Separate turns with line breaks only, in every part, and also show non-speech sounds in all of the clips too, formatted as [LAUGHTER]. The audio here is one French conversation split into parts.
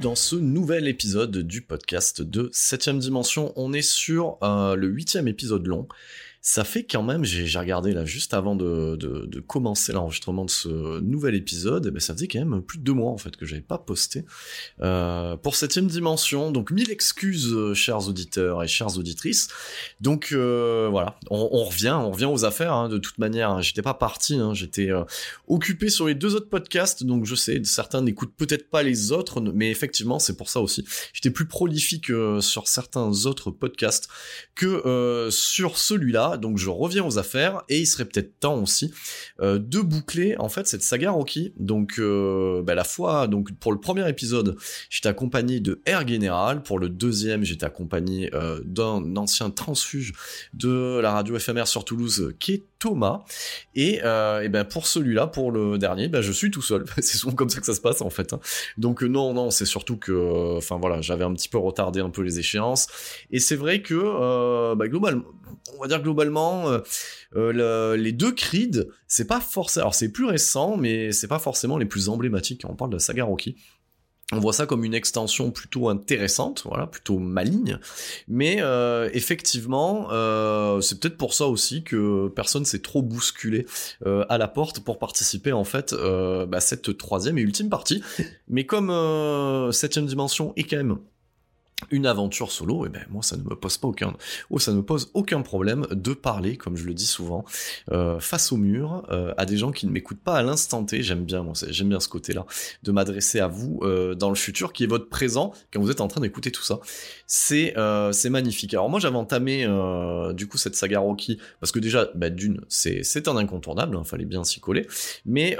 Dans ce nouvel épisode du podcast de 7ème dimension. On est sur euh, le huitième épisode long ça fait quand même, j'ai regardé là juste avant de, de, commencer l'enregistrement de ce nouvel épisode, et ben ça faisait quand même plus de deux mois en fait que j'avais pas posté euh, pour septième dimension. Donc mille excuses, euh, chers auditeurs et chères auditrices. Donc euh, voilà, on, revient, on revient aux affaires. Hein, de toute manière, hein. j'étais pas parti, hein, j'étais occupé sur les deux autres podcasts, donc je sais certains n'écoutent peut-être pas les autres, mais effectivement c'est pour ça aussi. J'étais plus prolifique sur certains autres podcasts que sur celui-là donc je reviens aux affaires et il serait peut-être temps aussi euh, de boucler en fait cette saga Rocky. Donc euh, bah, la fois donc pour le premier épisode, j'étais accompagné de Air Général, pour le deuxième, j'étais accompagné euh, d'un ancien transfuge de la radio éphémère sur Toulouse qui est Thomas. Et, et ben pour celui-là, pour le dernier, ben je suis tout seul. [LAUGHS] c'est souvent comme ça que ça se passe en fait. Hein. Donc non, non, c'est surtout que, enfin voilà, j'avais un petit peu retardé un peu les échéances. Et c'est vrai que, bah, globalement, on va dire globalement, euh, euh, les deux Creed, c'est pas forcément, alors c'est plus récent, mais c'est pas forcément les plus emblématiques on parle de la saga Rocky. On voit ça comme une extension plutôt intéressante, voilà, plutôt maligne. Mais euh, effectivement, c'est peut-être pour ça aussi que personne s'est trop bousculé à la porte pour participer en fait bah, cette troisième et ultime partie. Mais comme septième dimension est quand même une aventure solo, et eh ben moi ça ne me pose pas aucun, oh ça ne pose aucun problème de parler, comme je le dis souvent, euh, face au mur, euh, à des gens qui ne m'écoutent pas à l'instant T. J'aime bien moi, j'aime bien ce côté-là, de m'adresser à vous euh, dans le futur, qui est votre présent quand vous êtes en train d'écouter tout ça. C'est c'est magnifique. Alors moi j'avais entamé du coup cette saga Rocky parce que déjà bah, d'une c'est c'est un incontournable, il hein, fallait bien s'y coller, mais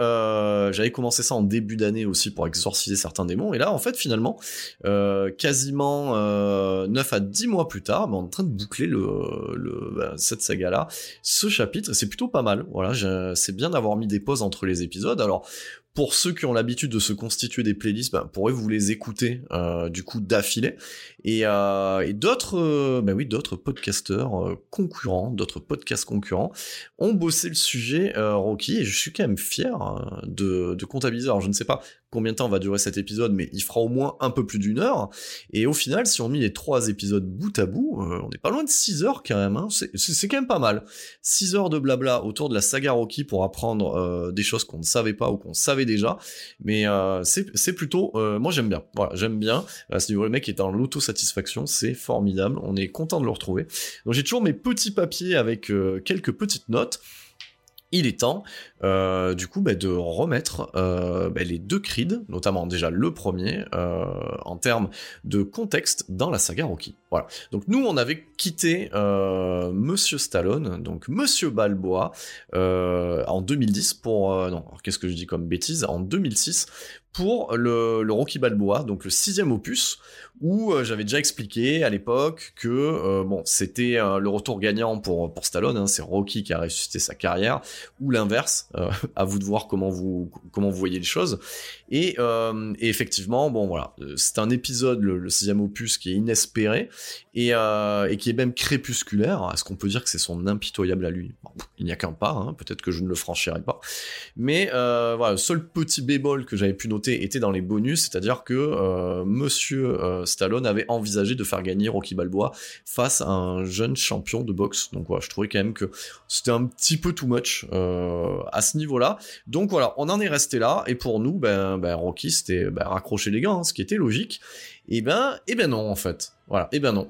j'avais commencé ça en début d'année aussi pour exorciser certains démons, et là en fait finalement quasiment 9 euh, à 10 mois plus tard, est en train de boucler le, ben, cette saga-là. Ce chapitre, c'est plutôt pas mal. Voilà, c'est bien d'avoir mis des pauses entre les épisodes. Alors, pour ceux qui ont l'habitude de se constituer des playlists, ben, pourrez vous les écouter euh, du coup d'affilée. Et, euh, d'autres, ben oui, d'autres podcasteurs concurrents, d'autres podcasts concurrents ont bossé le sujet Rocky et je suis quand même fier de, de comptabiliser. Alors je ne sais pas combien de temps va durer cet épisode, mais il fera au moins un peu plus d'une heure. Et au final, si on met les trois épisodes bout à bout, euh, on n'est pas loin de 6 heures quand même. Hein. C'est quand même pas mal. 6 heures de blabla autour de la saga Rocky pour apprendre euh, des choses qu'on ne savait pas ou qu'on savait déjà. Mais euh, c'est plutôt... moi j'aime bien. Voilà, j'aime bien. À ce niveau, le mec est en l'autosatisfaction, c'est formidable. On est content de le retrouver. Donc j'ai toujours mes petits papiers avec quelques petites notes il est temps euh, du coup bah, de remettre euh, bah, les deux Creed, notamment déjà le premier, euh, en termes de contexte dans la saga Rocky. Voilà. Donc nous on avait quitté Monsieur Stallone, donc Monsieur Balboa, en 2010 pour non, qu'est-ce que je dis comme bêtise, en 2006 pour le, le Rocky Balboa, donc le sixième opus, où euh, j'avais déjà expliqué à l'époque que euh, bon c'était euh, le retour gagnant pour pour Stallone, hein, c'est Rocky qui a ressuscité sa carrière, ou l'inverse, [LAUGHS] à vous de voir comment vous comment vous voyez les choses. Et, et effectivement, bon voilà, c'est un épisode le, sixième opus qui est inespéré et, et qui est même crépusculaire. Est-ce qu'on peut dire que c'est son impitoyable à lui? Il n'y a qu'un pas, hein, peut-être que je ne le franchirai pas. Mais voilà, le seul petit bémol que j'avais pu noter était dans les bonus, c'est-à-dire que Monsieur Stallone avait envisagé de faire gagner Rocky Balboa face à un jeune champion de boxe. Donc voilà, je trouvais quand même que c'était un petit peu too much euh, à ce niveau-là. Donc voilà, on en est resté là. Et pour nous, ben, ben Rocky, c'était ben, raccrocher les gants, hein, ce qui était logique. Et ben, et ben non en fait. Voilà, et ben non.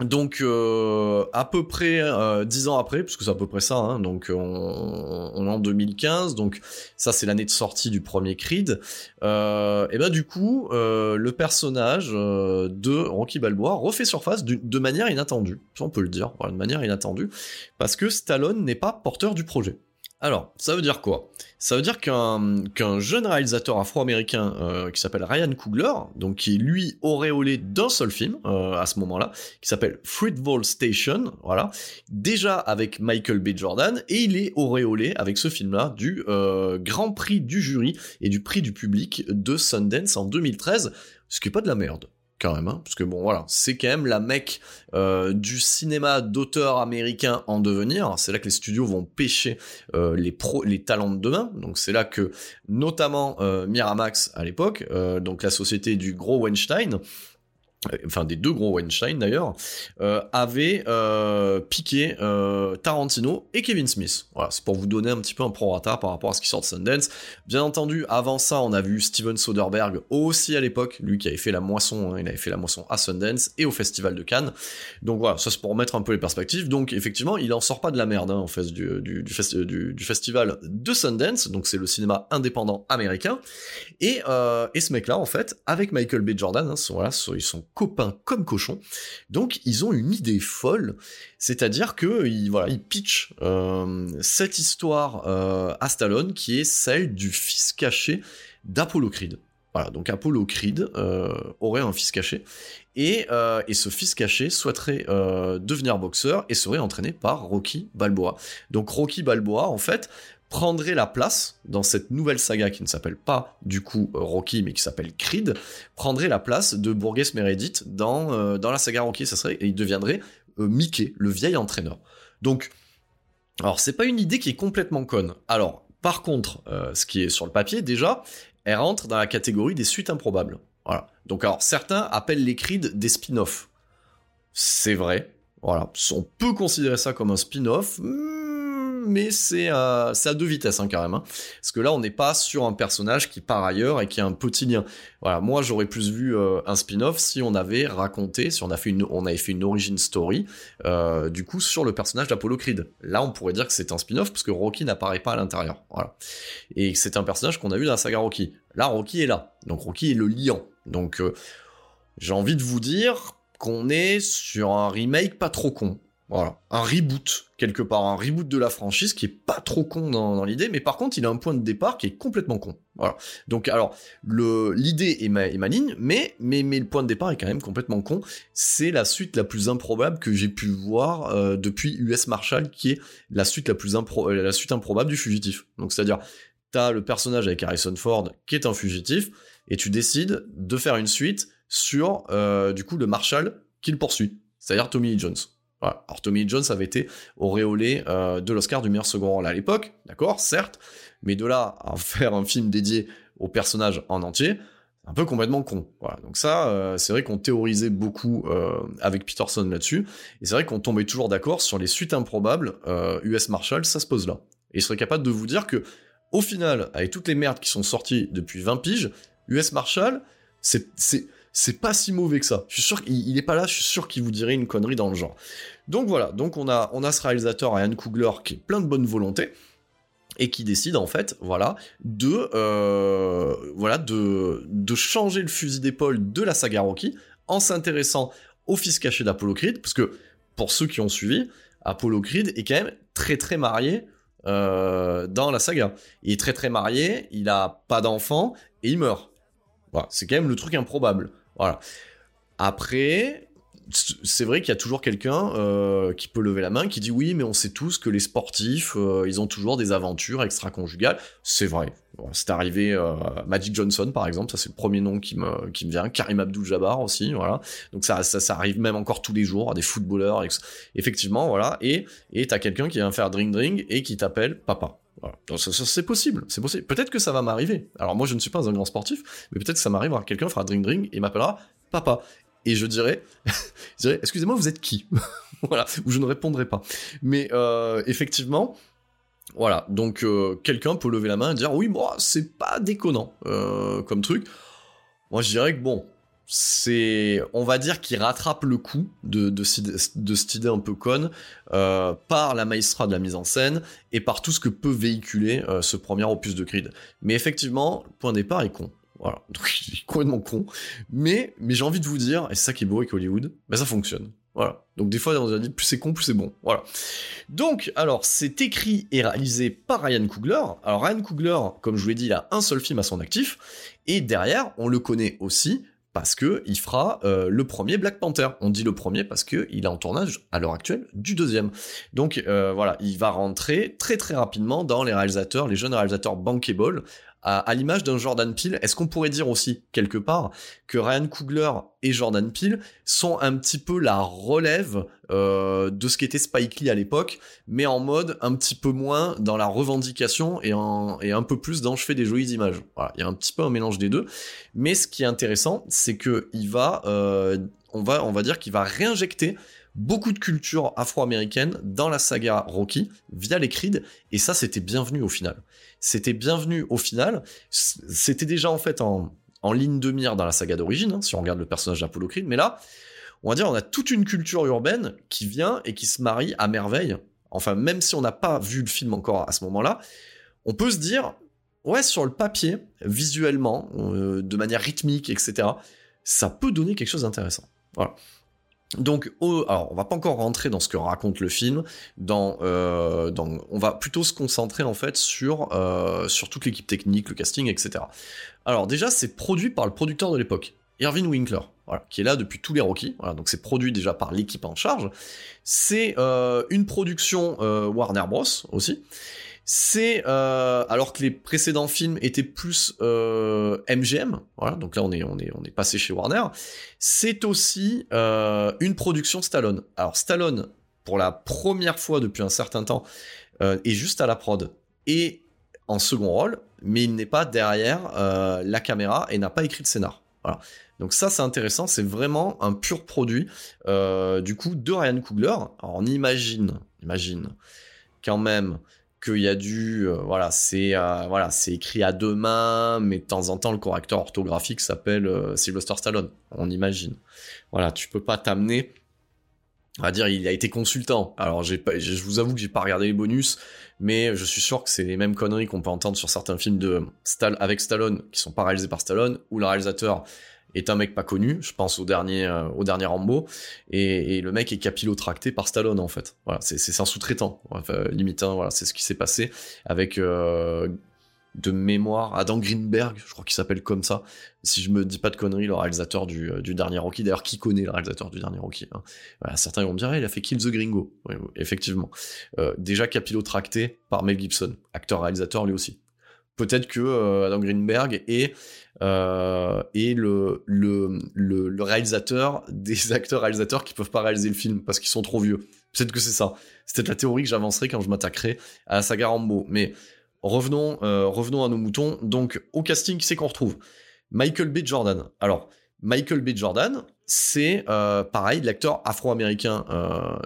Donc euh, à peu près euh, dix ans après, puisque c'est à peu près ça, hein, donc on, est en 2015, donc ça c'est l'année de sortie du premier Creed. Euh, et ben du coup, le personnage de Rocky Balboa refait surface de manière inattendue, on peut le dire, de manière inattendue, parce que Stallone n'est pas porteur du projet. Alors, ça veut dire quoi? Ça veut dire qu'un qu'un jeune réalisateur afro-américain euh, qui s'appelle Ryan Coogler, donc qui est lui auréolé d'un seul film euh, à ce moment-là, qui s'appelle Fruitvale Station, voilà, déjà avec Michael B. Jordan, et il est auréolé avec ce film-là du euh, Grand Prix du jury et du prix du public de Sundance en 2013, ce qui est pas de la merde quand même, hein, parce que bon voilà, c'est quand même la mecque euh, du cinéma d'auteur américain en devenir. C'est là que les studios vont pêcher euh, les pro les talents de demain. Donc c'est là que notamment euh, Miramax à l'époque, donc la société du gros Weinstein, euh, enfin des deux gros Weinstein d'ailleurs, euh, avaient euh, piqué euh, Tarantino et Kevin Smith. Voilà, c'est pour vous donner un petit peu un prorata par rapport à ce qui sort de Sundance. Bien entendu, avant ça, on a vu Steven Soderbergh aussi à l'époque, lui qui avait fait la moisson, hein, il avait fait la moisson à Sundance et au Festival de Cannes. Donc voilà, ça c'est pour mettre un peu les perspectives. Donc effectivement, il en sort pas de la merde hein, en fait du, festival de Sundance, donc c'est le cinéma indépendant américain. Et, euh, et ce mec-là, en fait, avec Michael B. Jordan, hein, voilà, ils sont copains comme cochons. Donc ils ont une idée folle, c'est-à-dire que ils, voilà, ils pitchent euh, cette histoire euh, à Stallone qui est celle du fils caché d'Apollo Creed. Voilà, donc Apollo Creed euh, aurait un fils caché, et, et ce fils caché souhaiterait devenir boxeur et serait entraîné par Rocky Balboa. Donc Rocky Balboa, en fait, prendrait la place dans cette nouvelle saga qui ne s'appelle pas du coup euh, Rocky mais qui s'appelle Creed, prendrait la place de Burgess Meredith dans, euh, dans la saga Rocky, ça serait, et il deviendrait euh, Mickey, le vieil entraîneur. Donc, alors c'est pas une idée qui est complètement conne. Alors, par contre, ce qui est sur le papier déjà, elle rentre dans la catégorie des suites improbables. Voilà. Donc alors certains appellent les Creed des spin-offs. C'est vrai. Voilà. On peut considérer ça comme un spin-off, c'est à, deux vitesses hein, carrément. Parce que là, on n'est pas sur un personnage qui part ailleurs et qui a un petit lien. Moi j'aurais plus vu euh, un spin-off si on avait raconté, si on, avait fait une origin story, euh, du coup sur le personnage d'Apollo Creed. Là, on pourrait dire que c'est un spin-off parce que Rocky n'apparaît pas à l'intérieur. Voilà. Et c'est un personnage qu'on a vu dans la saga Rocky. Là, Rocky est là. Donc Rocky est le liant. Donc euh, j'ai envie de vous dire qu'on est sur un remake pas trop con. Voilà, un reboot quelque part, un reboot de la franchise qui est pas trop con dans, l'idée, mais par contre il a un point de départ qui est complètement con. Voilà. Donc alors l'idée est, maligne, mais, mais mais le point de départ est quand même complètement con. C'est la suite la plus improbable que j'ai pu voir euh, depuis US Marshall, qui est la suite la plus impro la suite improbable du fugitif. Donc c'est-à-dire t'as le personnage avec Harrison Ford qui est un fugitif et tu décides de faire une suite sur euh, du coup le Marshall qui le poursuit, c'est-à-dire Tommy Jones. Alors Tommy Jones avait été auréolé euh, de l'Oscar du meilleur second rôle à l'époque, d'accord, certes, mais de là à [LAUGHS] faire un film dédié au personnage en entier, un peu complètement con. Donc ça, euh, c'est vrai qu'on théorisait beaucoup euh, avec Peterson là-dessus, et c'est vrai qu'on tombait toujours d'accord sur les suites improbables. US Marshall, ça se pose là. Et je serais capable de vous dire que, au final, avec toutes les merdes qui sont sorties depuis 20 piges, US Marshall, c'est c'est pas si mauvais que ça. Je suis sûr qu'il est pas là, je suis sûr qu'il vous dirait une connerie dans le genre. Donc voilà, donc on a, on a ce réalisateur Ryan Coogler qui est plein de bonne volonté et qui décide en fait, voilà, de, euh, voilà, de, de changer le fusil d'épaule de la saga Rocky en s'intéressant au fils caché d'Apollo Creed, parce que pour ceux qui ont suivi, Apollo Creed est quand même très très marié euh, dans la saga. Il est très très marié, il a pas d'enfant, et il meurt. Voilà, c'est quand même le truc improbable. Voilà. Après, c'est vrai qu'il y a toujours quelqu'un euh, qui peut lever la main, qui dit oui, mais on sait tous que les sportifs, euh, ils ont toujours des aventures extra-conjugales. C'est vrai. c'est arrivé euh, Magic Johnson, par exemple, ça c'est le premier nom qui me, vient. Karim Abdul-Jabbar aussi, voilà. Donc ça, ça, arrive même encore tous les jours à des footballeurs. Effectivement, voilà. Et et t'as quelqu'un qui vient faire drink drink et qui t'appelle papa. Voilà. c'est possible, c'est possible. Peut-être que ça va m'arriver. Alors moi, je ne suis pas un grand sportif, mais peut-être que ça m'arrivera. Quelqu'un fera drink drink et m'appellera papa et je dirais, [LAUGHS] excusez-moi, vous êtes qui? [LAUGHS] Voilà, ou je ne répondrai pas. Mais euh, effectivement, voilà, donc euh, quelqu'un peut lever la main et dire oui, moi, c'est pas déconnant euh, comme truc. Moi, je dirais que bon, c'est, on va dire qu'il rattrape le coup de, cette idée un peu conne par la maestra de la mise en scène et par tout ce que peut véhiculer ce premier opus de Creed. Mais effectivement, le point de départ est con. Voilà, [LAUGHS] donc il est complètement con. Mais, mais j'ai envie de vous dire, et c'est ça qui est beau avec Hollywood, bah ça fonctionne. Voilà. Donc des fois, on a dit plus c'est con, plus c'est bon. Voilà. Donc, alors, c'est écrit et réalisé par Ryan Coogler. Alors Ryan Coogler, comme je vous l'ai dit, il a un seul film à son actif. Et derrière, on le connaît aussi parce que il fera euh, le premier Black Panther. On dit le premier parce que il est en tournage à l'heure actuelle du deuxième. Donc euh, voilà, il va rentrer très très rapidement dans les réalisateurs, les jeunes réalisateurs bankable à, l'image d'un Jordan Peele, est-ce qu'on pourrait dire aussi, quelque part, que Ryan Coogler et Jordan Peele sont un petit peu la relève euh, de ce qu'était Spike Lee à l'époque, mais en mode un petit peu moins dans la revendication et, un peu plus dans je fais des jolies images. Voilà, il y a un petit peu un mélange des deux. Mais ce qui est intéressant, c'est que il va, euh, on va, on va dire qu'il va réinjecter beaucoup de culture afro-américaine dans la saga Rocky via les Creed, et ça c'était bienvenu au final c'était bienvenu au final. C'était déjà en fait en, ligne de mire dans la saga d'origine, hein, si on regarde le personnage d'Apollo Creed, mais là, on va dire, on a toute une culture urbaine qui vient et qui se marie à merveille. Enfin, même si on n'a pas vu le film encore à ce moment-là, on peut se dire, ouais, sur le papier, visuellement, euh, de manière rythmique, etc., ça peut donner quelque chose d'intéressant. Voilà. Donc, alors, on va pas encore rentrer dans ce que raconte le film. Euh, on va plutôt se concentrer en fait sur euh, toute l'équipe technique, le casting, etc. Alors déjà, c'est produit par le producteur de l'époque, Irving Winkler, qui est là depuis tous les Rocky. Voilà, donc c'est produit déjà par l'équipe en charge. C'est euh, une production Warner Bros aussi c'est euh, alors que les précédents films étaient plus euh, MGM, voilà, donc là on est est passé chez Warner. C'est aussi euh, une production Stallone. Alors Stallone, pour la première fois depuis un certain temps, est juste à la prod et en second rôle, mais il n'est pas derrière la caméra et n'a pas écrit de scénar. Donc ça c'est intéressant, c'est vraiment un pur produit du coup de Ryan Coogler. Alors on imagine, imagine quand même qu'il y a du euh, voilà c'est euh, voilà c'est écrit à deux mains mais de temps en temps le correcteur orthographique s'appelle euh, Sylvester Stallone on imagine. Voilà tu peux pas t'amener on va dire il a été consultant. Alors j'ai pas je vous avoue que j'ai pas regardé les bonus mais je suis sûr que c'est les mêmes conneries qu'on peut entendre sur certains films de Stall avec Stallone qui sont pas réalisés par Stallone où le réalisateur est un mec pas connu, je pense au dernier, euh, au dernier Rambo, et, le mec est capillotracté par Stallone en fait. Voilà, c'est un sous-traitant, limite, hein, voilà, c'est ce qui s'est passé avec euh, de mémoire Adam Greenberg, je crois qu'il s'appelle comme ça, si je me dis pas de conneries, le réalisateur du, euh, dernier Rocky. D'ailleurs, qui connaît le réalisateur du dernier Rocky hein? Certains vont me dire, il a fait Kill the Gringo. effectivement. déjà capillotracté par Mel Gibson, acteur-réalisateur lui aussi peut-être que euh, Adam Greenberg est, euh, le, réalisateur [LAUGHS] des acteurs réalisateurs qui peuvent pas réaliser le film parce qu'ils sont trop vieux. Peut-être que c'est ça. C'était la théorie que j'avancerai quand je m'attaquerai à la saga Rambo. Mais revenons, euh, revenons à nos moutons. Donc au casting, c'est qu'on retrouve Michael B. Jordan. Alors Michael B. Jordan, c'est pareil l'acteur afro-américain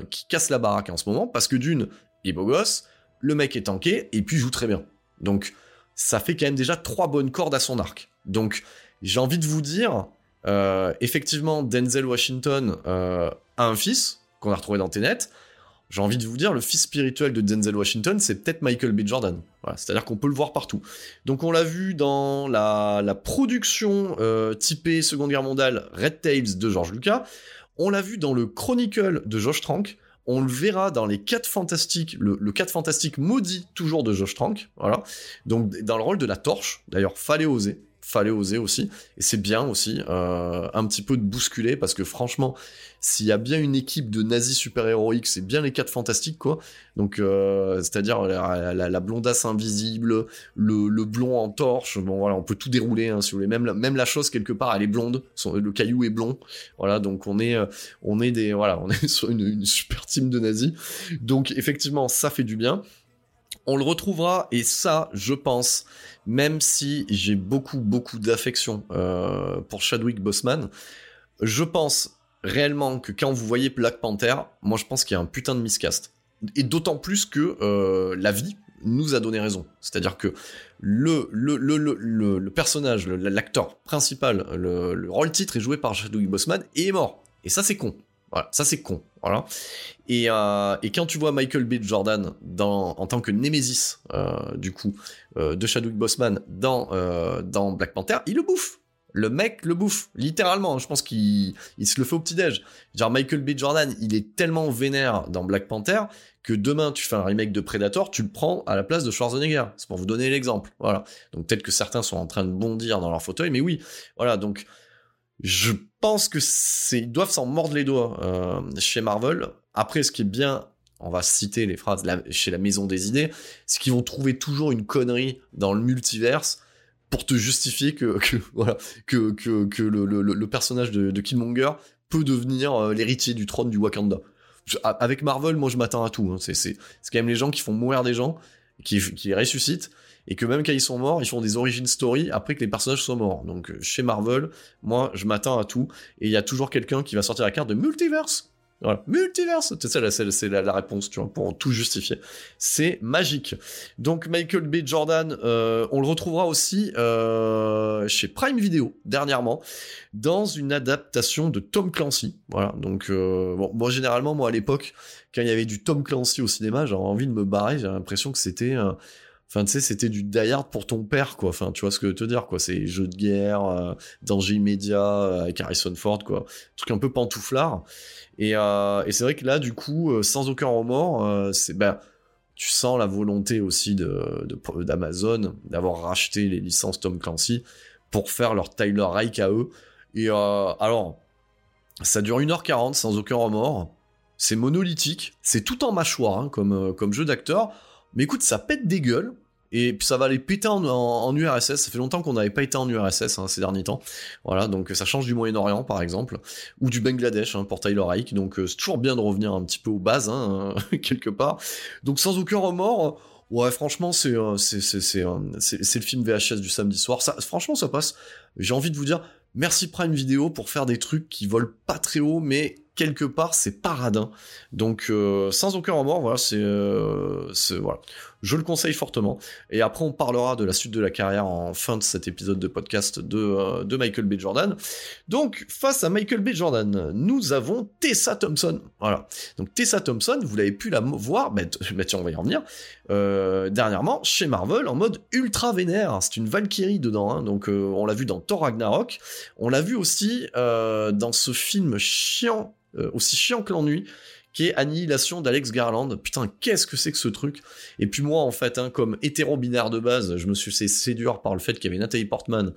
qui casse la baraque en ce moment parce que d'une, il est beau gosse, le mec est tanké et puis joue très bien. Donc ça fait quand même déjà trois bonnes cordes à son arc. Donc, j'ai envie de vous dire, euh, effectivement, Denzel Washington euh, a un fils qu'on a retrouvé dans Tenet. J'ai envie de vous dire, le fils spirituel de Denzel Washington, c'est peut-être Michael B. Jordan. C'est-à-dire qu'on peut le voir partout. Donc on l'a vu dans la, production euh, typée Seconde Guerre mondiale Red Tails de George Lucas. On l'a vu dans le Chronicle de Josh Trank. On le verra dans les 4 fantastiques, le, le 4 fantastique maudit toujours de Josh Trank, voilà. Donc dans le rôle de la torche, d'ailleurs, fallait oser, fallait oser aussi, et c'est bien aussi, euh, un petit peu de bousculer, parce que franchement, s'il y a bien une équipe de nazis super-héroïques, c'est bien les quatre fantastiques, quoi. Donc, euh, c'est-à-dire la, blondasse invisible, le, blond en torche, bon voilà, on peut tout dérouler, hein, si vous même, la chose, quelque part, elle est blonde, le caillou est blond, voilà, donc on est, on est des, voilà, on est [LAUGHS] sur une super team de nazis, donc effectivement, ça fait du bien. On le retrouvera, et ça, je pense, même si j'ai beaucoup, beaucoup d'affection euh, pour Chadwick Boseman, je pense réellement que quand vous voyez Black Panther, moi je pense qu'il y a un putain de miscast. Et d'autant plus que euh, la vie nous a donné raison. C'est-à-dire que le, personnage, l'acteur principal, le, rôle titre est joué par Chadwick Boseman et est mort. Et ça c'est con. Voilà, ça c'est con. Euh, et, quand tu vois Michael B. Jordan en tant que Nemesis, euh, du coup, euh, de Chadwick Boseman dans, dans Black Panther, il le bouffe. Le mec le bouffe, littéralement. Je pense qu'il il se le fait au petit-déj. Genre Michael B. Jordan, il est tellement vénère dans Black Panther que demain tu fais un remake de Predator, tu le prends à la place de Schwarzenegger. C'est pour vous donner l'exemple. Voilà. Donc peut-être que certains sont en train de bondir dans leur fauteuil, mais oui. Voilà. Donc je pense que c'est, ils doivent s'en mordre les doigts euh, chez Marvel. Après, ce qui est bien, on va citer les phrases chez la Maison des Idées, c'est qu'ils vont trouver toujours une connerie dans le multiverse pour te justifier que, [LAUGHS] voilà que, que, le, personnage de, Killmonger peut devenir euh, l'héritier du trône du Wakanda. avec Marvel, moi je m'attends à tout. Hein. C'est, c'est, c'est quand même les gens qui font mourir des gens, qui, qui les ressuscitent et que même quand ils sont morts, ils font des origin story après que les personnages soient morts. Donc euh, chez Marvel, moi je m'attends à tout, et il y a toujours quelqu'un qui va sortir la carte de multiverse. Voilà, multiverse, c'est ça, c'est la, réponse, tu vois, pour tout justifier. C'est magique. Donc Michael B. Jordan, euh, on le retrouvera aussi euh, chez Prime Video dernièrement dans une adaptation de Tom Clancy. Voilà, donc bon, généralement moi à l'époque quand il y avait du Tom Clancy au cinéma, j'avais envie de me barrer. J'ai l'impression que c'était Enfin, tu sais, c'était du die pour ton père, quoi. Enfin, tu vois ce que je veux te dire, quoi. C'est jeux de guerre, euh, danger immédiat euh, avec Harrison Ford, quoi. truc un peu pantouflard. Et, euh, et c'est vrai que là, du coup, sans aucun remords, c'est ben, tu sens la volonté aussi de d'Amazon d'avoir racheté les licences Tom Clancy pour faire leur Tyler Reich à eux. Et alors, ça dure 1h40 sans aucun remords. C'est monolithique, c'est tout en mâchoire hein, comme, comme jeu d'acteur. Mais écoute, ça pète des gueules. Et puis ça va aller péter en, URSS. Ça fait longtemps qu'on n'avait pas été en URSS hein, ces derniers temps. Voilà, donc ça change du Moyen-Orient par exemple, ou du Bangladesh hein, pour Tyler. Donc euh, c'est toujours bien de revenir un petit peu aux bases hein, [LAUGHS] quelque part. Donc sans aucun remords. Ouais, franchement, c'est euh, euh, c'est le film VHS du samedi soir. Ça, franchement, ça passe. J'ai envie de vous dire, merci Prime Video pour faire des trucs qui volent pas très haut, mais quelque part c'est paradin. Donc euh, sans aucun remords, voilà, c'est euh, voilà. Je le conseille fortement. Et après on parlera de la suite de la carrière en fin de cet épisode de podcast de, euh, Michael B. Jordan. Donc face à Michael B. Jordan, nous avons Tessa Thompson. Voilà. Donc Tessa Thompson, vous l'avez pu la voir, mais, mais tiens, on va y revenir. dernièrement chez Marvel en mode ultra vénère. C'est une Valkyrie dedans. Hein. donc on l'a vu dans Thor Ragnarok. On l'a vu aussi dans ce film chiant euh, aussi chiant que l'ennui, qui est Annihilation d'Alex Garland. Putain, qu'est-ce que c'est que ce truc? Et puis moi, en fait, hein, comme hétéro-binaire de base, je me suis fait séduire par le fait qu'il y avait Nathalie Portman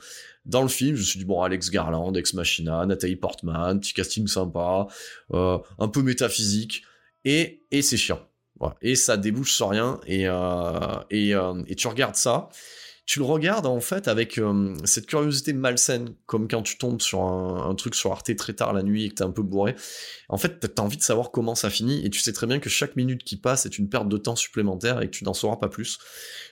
dans le film. Je me suis dit, bon, Alex Garland, Ex Machina, Nathalie Portman, petit casting sympa, euh, un peu métaphysique, et, et c'est chiant. Et ça débouche sur rien, et, euh, et, et tu regardes ça, tu le regardes en fait avec euh, cette curiosité malsaine, comme quand tu tombes sur un, truc sur Arte très tard la nuit et que t'es un peu bourré. En fait, t'as envie de savoir comment ça finit et tu sais très bien que chaque minute qui passe est une perte de temps supplémentaire et que tu n'en sauras pas plus.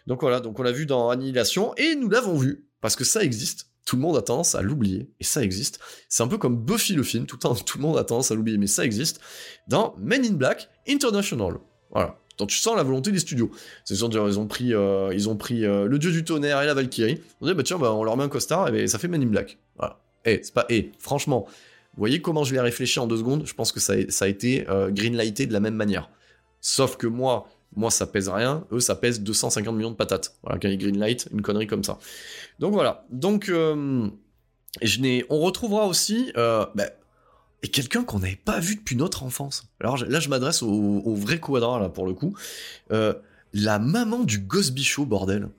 Donc voilà, donc on l'a vu dans Annihilation et nous l'avons vu parce que ça existe. Tout le monde a tendance à l'oublier, et ça existe. C'est un peu comme Buffy le film, tout le, tout le monde a tendance à l'oublier, mais ça existe. Dans Men in Black International. Voilà. Tu sens la volonté des studios. C'est sûr, ils ont pris, euh, euh, le dieu du tonnerre et la Valkyrie. On dit bah tiens, bah, on leur met un costard et ça fait Men in Black. Voilà. Eh, c'est pas. Eh, franchement, vous voyez comment je l'ai réfléchi en deux secondes Je pense que ça a, été euh, greenlighté de la même manière. Sauf que moi, moi ça pèse rien. Eux, ça pèse 250 millions de patates. Voilà, quand ils greenlight, une connerie comme ça. Donc voilà. Donc je n'ai. On retrouvera aussi. Bah, et quelqu'un qu'on n'avait pas vu depuis notre enfance. Alors là, je m'adresse au, vrai quadra, là, pour le coup. Euh, la maman du Ghost Show, bordel.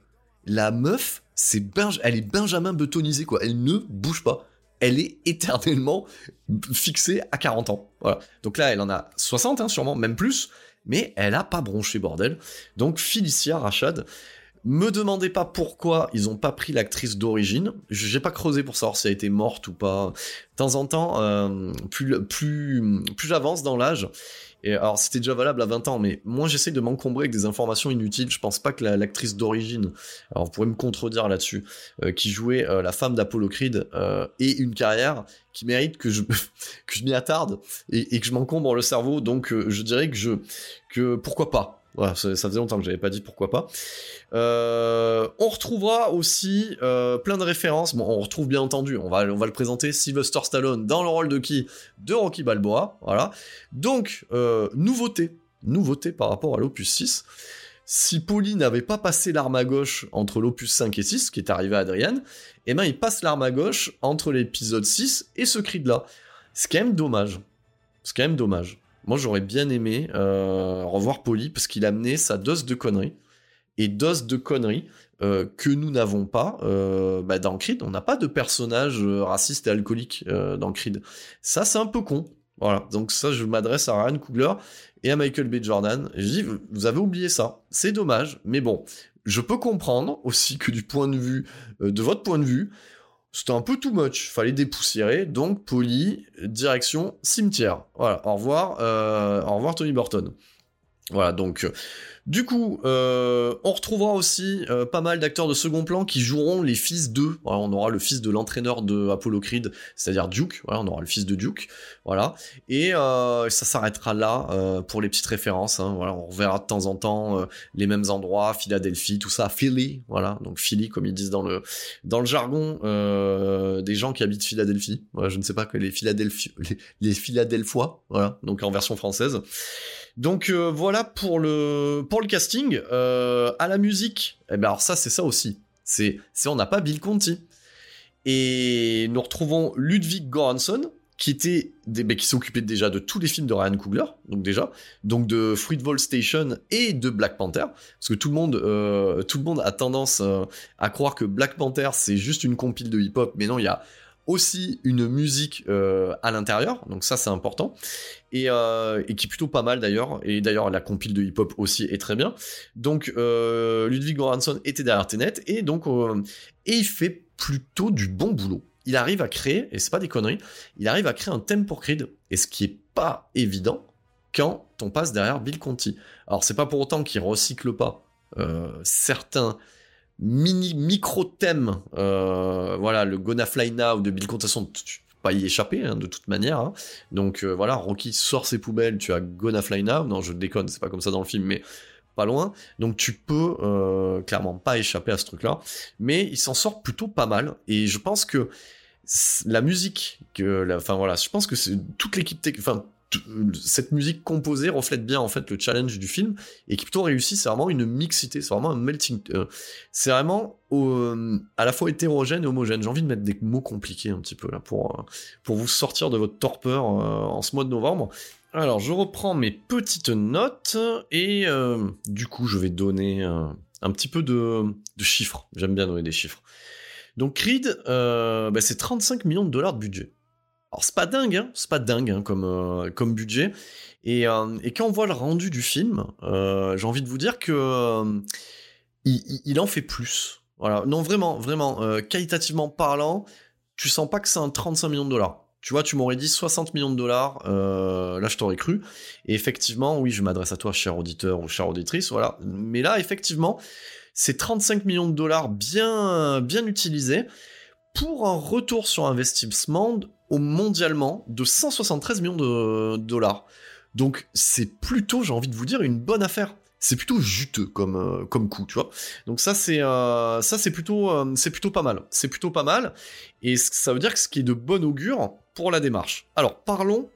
la meuf, c'est elle est Benjamin betonisée, quoi. Elle ne bouge pas. Elle est éternellement fixée à 40 ans. Voilà. Donc là, elle en a 60, hein, sûrement, même plus. Mais elle a pas bronché, bordel. Donc Felicia Rachad, me demandez pas pourquoi ils ont pas pris l'actrice d'origine. J'ai pas creusé pour savoir si elle était morte ou pas. De temps en temps, euh, plus, plus, plus j'avance dans l'âge, et alors, c'était déjà valable à 20 ans, mais moi, j'essaie de m'encombrer avec des informations inutiles. Je pense pas que l'actrice d'origine, alors vous pourrez me contredire là-dessus, euh, qui jouait euh, la femme d'Apollo Creed, euh, ait une carrière qui mérite que je, [LAUGHS] m'y attarde et, que je m'encombre le cerveau. Donc, je dirais que je, que pourquoi pas. Voilà, ça, faisait longtemps que j'avais pas dit pourquoi pas. Euh, on retrouvera aussi euh, plein de références. Bon, on retrouve bien entendu, on va, on va le présenter, Sylvester Stallone dans le rôle de qui? De Rocky Balboa. Voilà. Donc, euh, nouveauté. Nouveauté par rapport à l'opus 6. Si Paulie n'avait pas passé l'arme à gauche entre l'opus 5 et 6, qui est arrivé à Adrian, eh ben il passe l'arme à gauche entre l'épisode 6 et ce cri de là. C'est quand même dommage. C'est quand même dommage. Moi, j'aurais bien aimé euh, revoir Polly parce qu'il a amené sa dose de conneries. Et dose de conneries euh, que nous n'avons pas euh, bah, dans Creed. On n'a pas de personnage raciste et alcoolique dans Creed. Ça, c'est un peu con. Voilà. Donc ça, je m'adresse à Ryan Coogler et à Michael B. Jordan. je dis, vous avez oublié ça. C'est dommage. Mais bon, je peux comprendre aussi que du point de vue, de votre point de vue, c'était un peu too much, fallait dépoussiérer, donc poli, direction cimetière. Voilà, au revoir, euh, au revoir Tony Burton. Voilà, donc euh, du coup, euh, on retrouvera aussi euh, pas mal d'acteurs de second plan qui joueront les fils d'eux. on aura le fils de l'entraîneur de Apollo Creed, c'est-à-dire Duke. Voilà, on aura le fils de Duke. Voilà. Et euh, ça s'arrêtera là pour les petites références. Hein. voilà, on reverra de temps en temps les mêmes endroits, Philadelphie, tout ça, Philly. Voilà, donc Philly, comme ils disent dans le dans le jargon des gens qui habitent Philadelphie. Voilà, je ne sais pas que les, les Philadelphois. Voilà, donc en version française. Donc euh, voilà pour le pour le casting. Euh, à la musique, eh ben alors ça c'est ça aussi. C'est c'est on n'a pas Bill Conti et nous retrouvons Ludwig Göransson qui était des, s'occupait déjà de tous les films de Ryan Coogler, donc déjà, donc de Fruitvale Station et de Black Panther, parce que tout le monde, euh, tout le monde a tendance à croire que Black Panther c'est juste une compile de hip-hop, mais non, il y a aussi une musique euh, à l'intérieur, donc ça c'est important, et, euh, et, qui est plutôt pas mal d'ailleurs, et d'ailleurs la compile de hip-hop aussi est très bien. Donc euh, Ludwig Göransson était derrière Tenet, et donc et il fait plutôt du bon boulot. Il arrive à créer, et c'est pas des conneries, il arrive à créer un thème pour Creed, et ce qui est pas évident quand on passe derrière Bill Conti. Alors c'est pas pour autant qu'il recycle pas certains mini micro thème euh, voilà le Gonna Fly Now de Bill Contasson tu peux pas y échapper hein, de toute manière hein. donc euh, voilà Rocky sort ses poubelles tu as Gonna Fly Now. Non je déconne c'est pas comme ça dans le film mais pas loin. Donc tu peux euh, clairement pas échapper à ce truc là mais il s'en sort plutôt pas mal. Et je pense que la musique que enfin voilà je pense que c'est toute l'équipe enfin cette musique composée reflète bien en fait le challenge du film et qui plutôt réussit. C'est vraiment une mixité c'est vraiment un melting euh, c'est vraiment euh, à la fois hétérogène et homogène. J'ai envie de mettre des mots compliqués un petit peu là pour euh, pour vous sortir de votre torpeur en ce mois de novembre. Alors je reprends mes petites notes et du coup je vais donner un petit peu de, chiffres. J'aime bien donner des chiffres. Donc Creed bah, c'est 35 millions de dollars de budget alors c'est pas dingue, hein, c'est pas dingue hein, comme, euh, comme budget. Et, euh, et, quand on voit le rendu du film, euh, j'ai envie de vous dire que il, en fait plus. Voilà, non vraiment, vraiment, qualitativement parlant, tu sens pas que c'est un 35 millions de dollars. Tu vois, tu m'aurais dit 60 millions de dollars, là je t'aurais cru. Et effectivement, oui, je m'adresse à toi, cher auditeur ou chère auditrice, voilà. Mais là, effectivement, c'est 35 millions de dollars bien, bien utilisés pour un retour sur investissement au mondialement de 173 millions de dollars. Donc c'est plutôt, j'ai envie de vous dire, une bonne affaire. C'est plutôt juteux comme euh, coup, tu vois. Donc ça c'est euh, euh, c'est plutôt pas mal. C'est plutôt pas mal et ça veut dire que ce qui est de bon augure pour la démarche. Alors parlons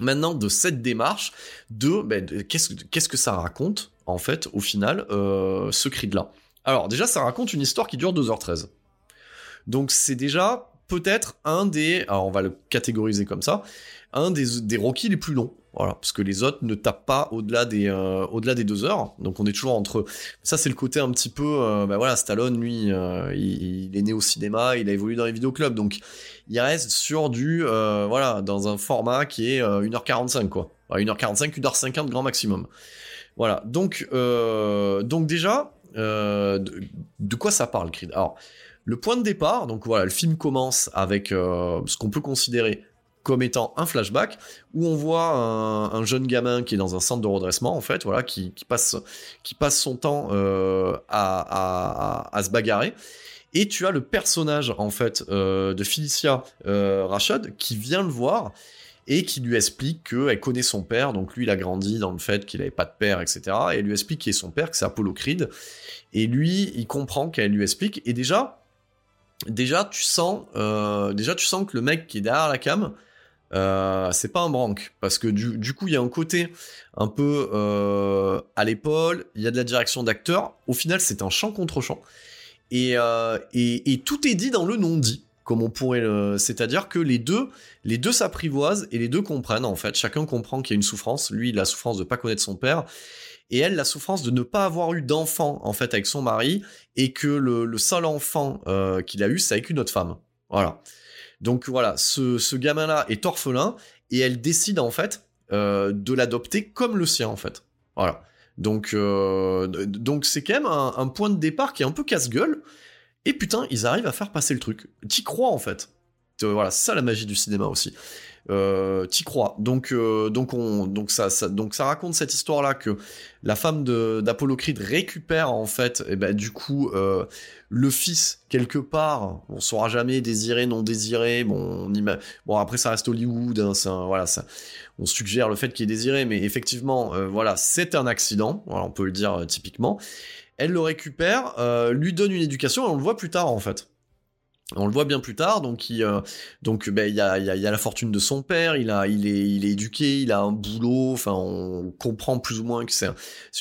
maintenant de cette démarche de, ben, qu'est-ce qu'est-ce que ça raconte en fait au final ce cri de là. Alors déjà ça raconte une histoire qui dure 2h13. Donc c'est déjà peut-être un des, alors on va le catégoriser comme ça, un des, des les plus longs. Voilà, parce que les autres ne tapent pas au-delà des euh, au-delà des deux heures. Donc on est toujours entre. Ça c'est le côté un petit peu. Euh, bah voilà, Stallone lui, euh, il, est né au cinéma, il a évolué dans les vidéoclubs, donc il reste sur du voilà dans un format qui est 1h45 quoi. 1h45, 1h50 grand maximum. Voilà. Donc donc déjà de, de, quoi ça parle Creed? Alors le point de départ, donc voilà, le film commence avec ce qu'on peut considérer comme étant un flashback où on voit un, jeune gamin qui est dans un centre de redressement en fait, voilà, qui, passe qui passe son temps euh, à, se bagarrer. Et tu as le personnage en fait euh, de Felicia euh, Rashad qui vient le voir et qui lui explique qu'elle connaît son père, donc lui il a grandi dans le fait qu'il n'avait pas de père, etc. Et elle lui explique qui est son père, que c'est Apollo Creed. Et lui, il comprend qu'elle lui explique. Et déjà, déjà tu sens, déjà tu sens que le mec qui est derrière la cam, euh, c'est pas un branque parce que du, coup il y a un côté un peu euh, à l'épaule, il y a de la direction d'acteur. Au final, c'est un chant contre chant euh, et, et, tout est dit dans le non dit, comme on pourrait le. C'est-à-dire que les deux, les deux s'apprivoisent et les deux comprennent en fait. Chacun comprend qu'il y a une souffrance. Lui, la souffrance de pas connaître son père et elle la souffrance de ne pas avoir eu d'enfant en fait avec son mari et que le, seul enfant qu'il a eu c'est avec une autre femme. Voilà. Donc voilà, ce, gamin-là est orphelin et elle décide en fait euh, de l'adopter comme le sien en fait. Voilà. Donc euh, c'est quand même un, point de départ qui est un peu casse-gueule. Et putain, ils arrivent à faire passer le truc. T'y crois en fait. Voilà, c'est ça la magie du cinéma aussi euh, t'y crois. Donc, euh, donc, on, donc, ça, raconte cette histoire-là que la femme d'Apollo récupère en fait, eh ben, du coup, euh, le fils quelque part. On saura jamais désiré, non désiré. Bon, on après ça reste Hollywood. Hein, voilà, ça, on suggère le fait qu'il est désiré, mais effectivement, voilà, c'est un accident. On peut le dire typiquement. Elle le récupère, lui donne une éducation, et on le voit plus tard en fait. On le voit bien plus tard, donc il, euh, ben il y a, la fortune de son père, il a, il est, il est éduqué, il a un boulot, enfin on comprend plus ou moins que c'est,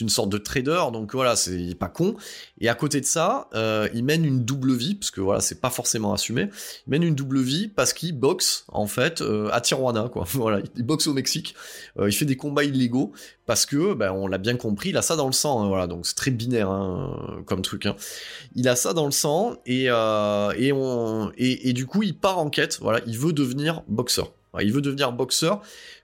une sorte de trader, donc voilà, c'est pas con. Et à côté de ça, euh, il mène une double vie, parce que voilà, c'est pas forcément assumé. Il mène une double vie parce qu'il boxe en fait euh, à Tijuana, [LAUGHS] voilà, il boxe au Mexique, il fait des combats illégaux parce que, ben, on l'a bien compris, il a ça dans le sang, hein, voilà, donc c'est très binaire hein, comme truc. Hein. Il a ça dans le sang et et on et, du coup, il part en quête. Voilà, il veut devenir boxeur. il veut devenir boxeur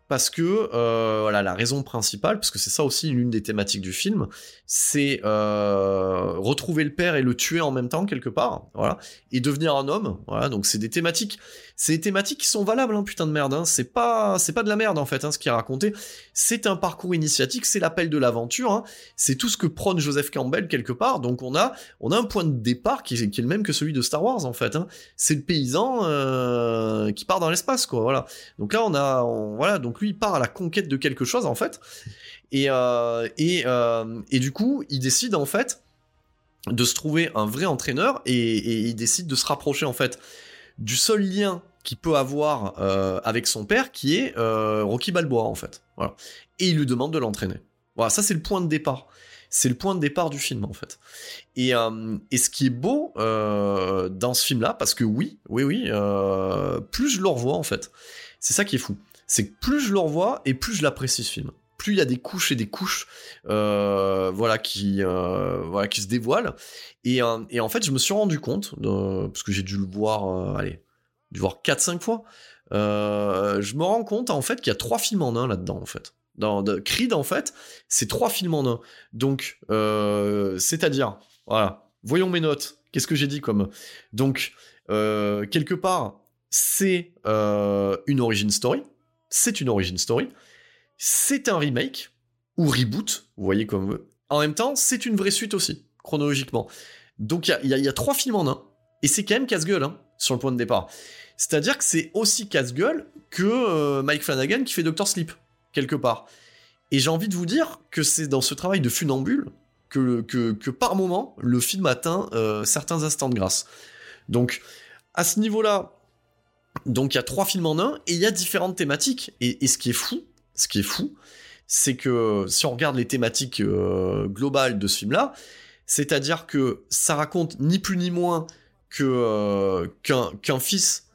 parce que euh, voilà la raison principale, parce que c'est ça aussi l'une des thématiques du film, c'est euh, retrouver le père et le tuer en même temps quelque part, voilà, et devenir un homme, voilà. Donc c'est des thématiques, c'est des thématiques qui sont valables, hein, putain de merde. Hein. C'est pas, c'est pas de la merde en fait, hein, ce qui est raconté. C'est un parcours initiatique, c'est l'appel de l'aventure. C'est tout ce que prône Joseph Campbell quelque part. Donc on a, on a un point de départ qui, est le même que celui de Star Wars en fait. C'est le paysan euh, qui part dans l'espace, quoi. Voilà. Donc là on a, voilà. Donc lui il part à la conquête de quelque chose en fait. Et euh, et, euh, et du coup il décide en fait de se trouver un vrai entraîneur et, et il décide de se rapprocher en fait du seul lien qu'il peut avoir euh, avec son père, qui est euh, Rocky Balboa en fait. Et il lui demande de l'entraîner. Voilà, ça c'est le point de départ. C'est le point de départ du film en fait. Et, euh, et ce qui est beau dans ce film-là, parce que oui, oui, oui, plus je le revois en fait, c'est ça qui est fou. C'est que plus je le revois et plus je l'apprécie ce film plus il y a des couches et des couches voilà qui voilà qui se dévoilent et, et, en fait je me suis rendu compte parce que j'ai dû le voir allez dû voir 4-5 fois, euh, je me rends compte en fait qu'il y a trois films en un là-dedans en fait. Dans Creed en fait, c'est trois films en un. Donc, euh, c'est-à-dire, voilà, voyons mes notes. Qu'est-ce que j'ai dit comme Donc, euh, quelque part, c'est une origin story. C'est une origin story. C'est un remake ou reboot, vous voyez comme veut. En même temps, c'est une vraie suite aussi, chronologiquement. Donc il y, a, trois films en un. Et c'est quand même casse-gueule, hein, sur le point de départ. C'est-à-dire que c'est aussi casse-gueule que euh, Mike Flanagan qui fait Doctor Sleep, quelque part. Et j'ai envie de vous dire que c'est dans ce travail de funambule que, par moment, le film atteint euh, certains instants de grâce. Donc, à ce niveau-là, donc il y a trois films en un, et il y a différentes thématiques. Et, ce qui est fou, ce qui est fou, c'est que si on regarde les thématiques euh, globales de ce film-là, c'est-à-dire que ça raconte ni plus ni moins que qu'un fils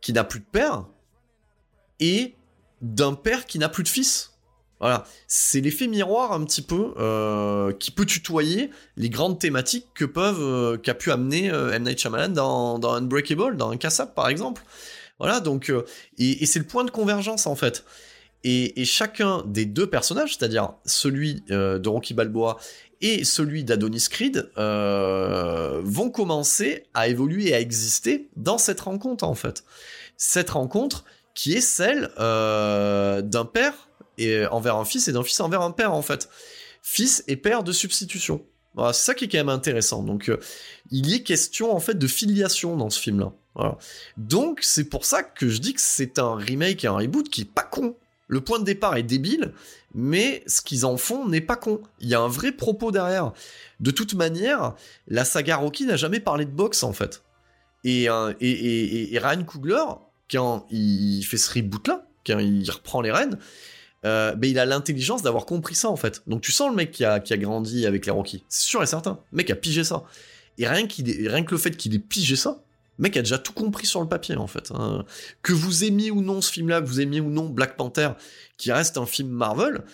qui n'a plus de père et d'un père qui n'a plus de fils. Voilà, c'est l'effet miroir un petit peu euh, qui peut tutoyer les grandes thématiques que peuvent euh, qu'a pu amener euh, M Night Shyamalan dans, dans Unbreakable, dans un Cassap par exemple. Voilà, donc euh, et c'est le point de convergence en fait. Et, chacun des deux personnages, c'est-à-dire celui euh, de Rocky Balboa et celui d'Adonis Creed, euh, vont commencer à évoluer et à exister dans cette rencontre en fait. Cette rencontre qui est celle euh, d'un père et envers un fils et d'un fils envers un père en fait. Fils et père de substitution. C'est ça qui est quand même intéressant. Donc il y est question en fait de filiation dans ce film-là. Donc c'est pour ça que je dis que c'est un remake et un reboot qui est pas con. Le point de départ est débile, mais ce qu'ils en font n'est pas con. Il y a un vrai propos derrière. De toute manière, la saga Rocky n'a jamais parlé de boxe en fait. Et, euh, Ryan Coogler, quand il fait ce reboot-là, quand il reprend les rênes, euh, ben il a l'intelligence d'avoir compris ça en fait. Donc tu sens le mec qui a, grandi avec les Rocky, c'est sûr et certain. Le mec a pigé ça. Et rien, rien que le fait qu'il ait pigé ça, le mec a déjà tout compris sur le papier en fait. hein. Que vous aimiez ou non ce film-là, que vous aimiez ou non Black Panther, qui reste un film Marvel,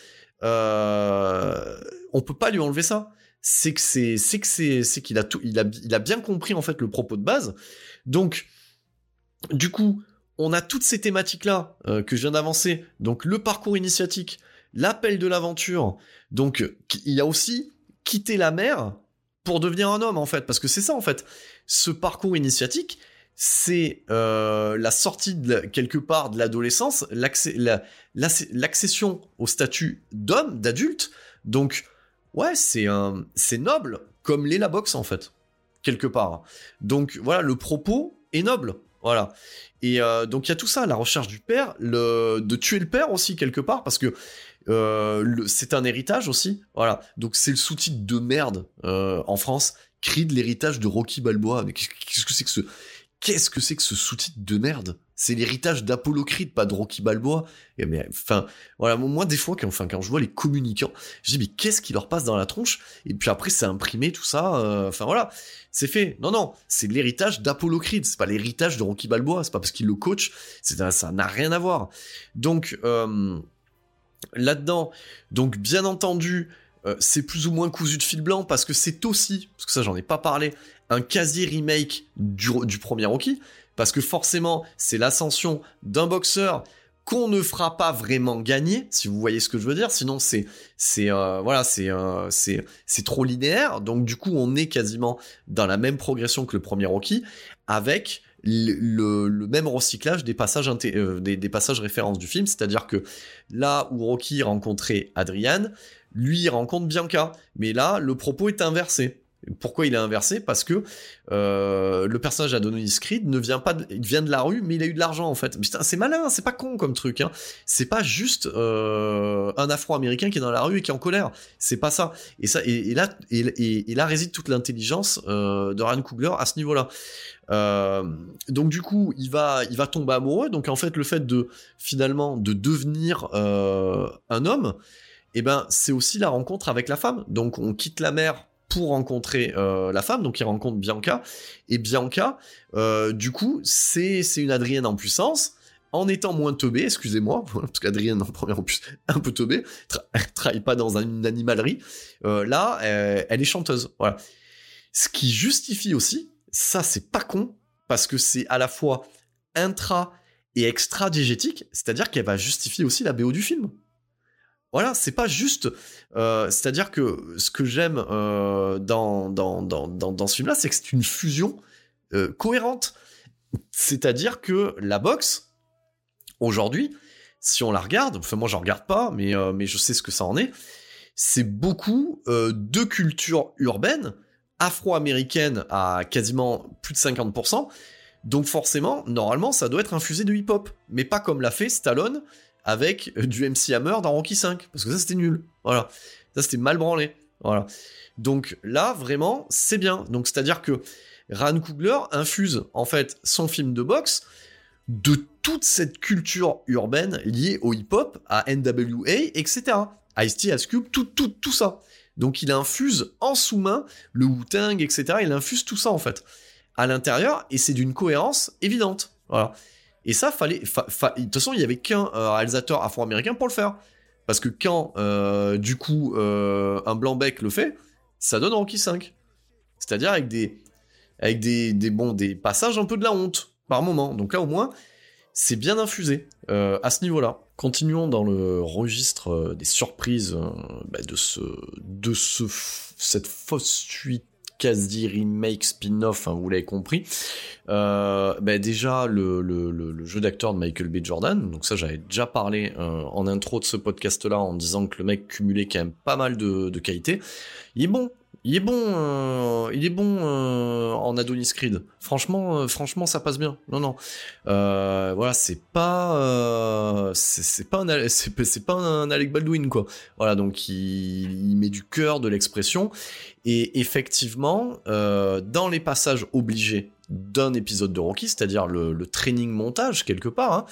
euh, on peut pas lui enlever ça. C'est que c'est, c'est qu'il a tout, il a, il a bien compris en fait le propos de base. Donc, du coup, on a toutes ces thématiques-là euh, que je viens d'avancer. Donc, le parcours initiatique, l'appel de l'aventure. Donc, il a aussi quitter la mer pour devenir un homme en fait, parce que c'est ça en fait. Ce parcours initiatique, c'est euh, la sortie de quelque part de l'adolescence, l'accès- la- l'accession au statut d'homme, d'adulte. Donc, ouais, c'est un, c'est noble, comme l'est la boxe en fait, quelque part. Donc voilà, le propos est noble, voilà. Et euh, donc il y a tout ça, la recherche du père, le, de tuer le père aussi quelque part, parce que euh, c'est un héritage aussi, voilà. Donc c'est le sous-titre de merde euh, en France, Creed l'héritage de Rocky Balboa. Mais qu'est-ce que c'est que ce sous-titre de merde? C'est l'héritage d'Apollo Creed, pas de Rocky Balboa. Et mais enfin, voilà, moi des fois, quand, je vois les communicants, je dis mais qu'est-ce qui leur passe dans la tronche? Et puis après, c'est imprimé tout ça. euh, Enfin voilà, c'est fait. Non non, c'est l'héritage d'Apollo Creed. C'est pas l'héritage de Rocky Balboa. C'est pas parce qu'il le coach. C'est ça n'a rien à voir. Donc euh, là-dedans, donc bien entendu, euh, c'est plus ou moins cousu de fil blanc parce que c'est aussi, parce que ça j'en ai pas parlé, un quasi remake du, premier Rocky, parce que forcément c'est l'ascension d'un boxeur qu'on ne fera pas vraiment gagner, si vous voyez ce que je veux dire. Sinon c'est euh, voilà euh, trop linéaire. Donc du coup on est quasiment dans la même progression que le premier Rocky, avec le, même recyclage des passages euh, des, des passages références du film. C'est-à-dire que là où Rocky rencontrait Adrian, lui il rencontre Bianca, mais là le propos est inversé. Pourquoi il est inversé? Parce que euh, le personnage d'Adonis Creed ne vient pas, de, il vient de la rue, mais il a eu de l'argent en fait. Putain, c'est malin, c'est pas con comme truc. Hein. C'est pas juste euh, un Afro-Américain qui est dans la rue et qui est en colère. C'est pas ça. Et ça, et, là, et, là réside toute l'intelligence euh, de Ryan Coogler à ce niveau-là. Donc du coup, il va, il va tomber amoureux. Donc en fait, le fait de finalement de devenir un homme, eh ben c'est aussi la rencontre avec la femme. Donc on quitte la mer pour rencontrer euh, la femme, donc il rencontre Bianca, et Bianca, euh, du coup, c'est une Adrienne en puissance, en étant moins teubée, excusez-moi, [LAUGHS] parce qu'Adrienne en première en plus [LAUGHS] un peu teubée, tra- [LAUGHS] elle travaille pas dans un- une animalerie, euh, là, elle est chanteuse, voilà. Ce qui justifie aussi, ça c'est pas con, parce que c'est à la fois intra et extra diégétique, c'est-à-dire qu'elle va justifier aussi la BO du film. Voilà, c'est pas juste. euh, c'est-à-dire que ce que j'aime euh, dans, dans, dans, dans, ce film-là, c'est que c'est une fusion euh, cohérente. C'est-à-dire que la boxe, aujourd'hui, si on la regarde, enfin moi j'en regarde pas, mais, mais je sais ce que ça en est, c'est beaucoup de culture urbaine, afro-américaine à quasiment plus de 50%, donc forcément, normalement, ça doit être infusé de hip-hop, mais pas comme l'a fait Stallone avec euh, du MC Hammer dans Rocky 5, parce que ça c'était nul, voilà, ça c'était mal branlé, voilà. Donc là, vraiment, c'est bien. Donc c'est-à-dire que Ryan Coogler infuse en fait son film de boxe de toute cette culture urbaine liée au hip-hop, à NWA, etc. Ice-T, Ice Cube, tout, tout, tout ça. Donc il infuse en sous-main le Wu-Tang, etc. Il infuse tout ça en fait à l'intérieur et c'est d'une cohérence évidente. Voilà. Et ça, fallait. fa- fa- de toute façon, il y avait qu'un euh, réalisateur afro-américain pour le faire. Parce que quand, du coup, un blanc-bec le fait, ça donne Rocky 5. C'est-à-dire avec des, avec des, passages un peu de la honte par moment. Donc là, au moins, c'est bien infusé euh, à ce niveau-là. Continuons dans le registre euh, des surprises euh, bah, de ce, de ce, cette fausse suite quasi remake spin-off, hein, vous l'avez compris. Bah, déjà le, jeu d'acteur de Michael B. Jordan, donc ça j'avais déjà parlé en intro de ce podcast-là en disant que le mec cumulait quand même pas mal de, de qualités. Il est bon, il est bon, euh, il est bon euh, en Adonis Creed. Franchement, euh, franchement, ça passe bien. Non, non. voilà, c'est pas, c'est pas un, [LAUGHS] c'est Alec Baldwin quoi. Voilà, donc il, met du cœur, de l'expression, et effectivement, dans les passages obligés d'un épisode de Rocky, c'est-à-dire le, training montage quelque part. Hein,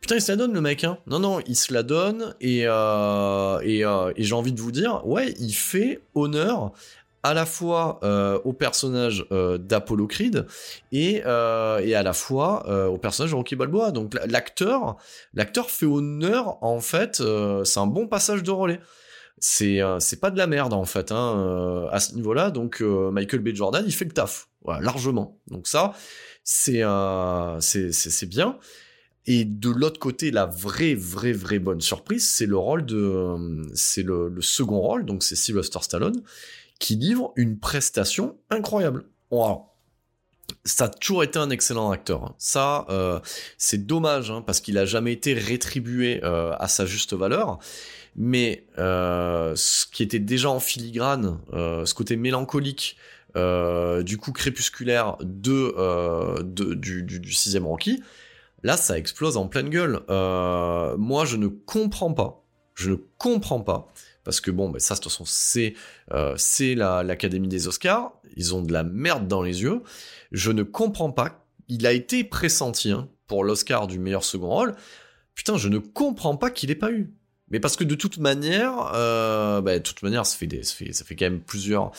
Putain, il se la donne le mec, hein. Non, non, il se la donne et, et j'ai envie de vous dire, ouais, il fait honneur à la fois euh, au personnage euh, d'Apollo Creed et, euh, et à la fois au personnage de Rocky Balboa. Donc l'acteur, l'acteur fait honneur en fait. c'est un bon passage de relais. C'est c'est pas de la merde en fait hein, à ce niveau-là. Donc Michael B. Jordan, il fait le taf, largement. Donc ça, c'est c'est bien. Et de l'autre côté, la vraie, vraie, vraie bonne surprise, c'est le rôle de, c'est le, second rôle, donc c'est Sylvester Stallone, qui livre une prestation incroyable. Wow. Ça a toujours été un excellent acteur. Hein. Ça, euh, c'est dommage hein, parce qu'il a jamais été rétribué euh, à sa juste valeur. Mais euh, ce qui était déjà en filigrane, ce côté mélancolique, du coup crépusculaire du, sixième Rocky, là, ça explose en pleine gueule. moi, je ne comprends pas. Je ne comprends pas parce que bon, ben ça de toute façon c'est euh, l'Académie des Oscars, ils ont de la merde dans les yeux. Je ne comprends pas. Il a été pressenti hein, pour l'Oscar du meilleur second rôle. Putain, je ne comprends pas qu'il ait pas eu. Mais parce que de toute manière, euh, bah, de toute manière, ça fait, ça fait, quand même plusieurs,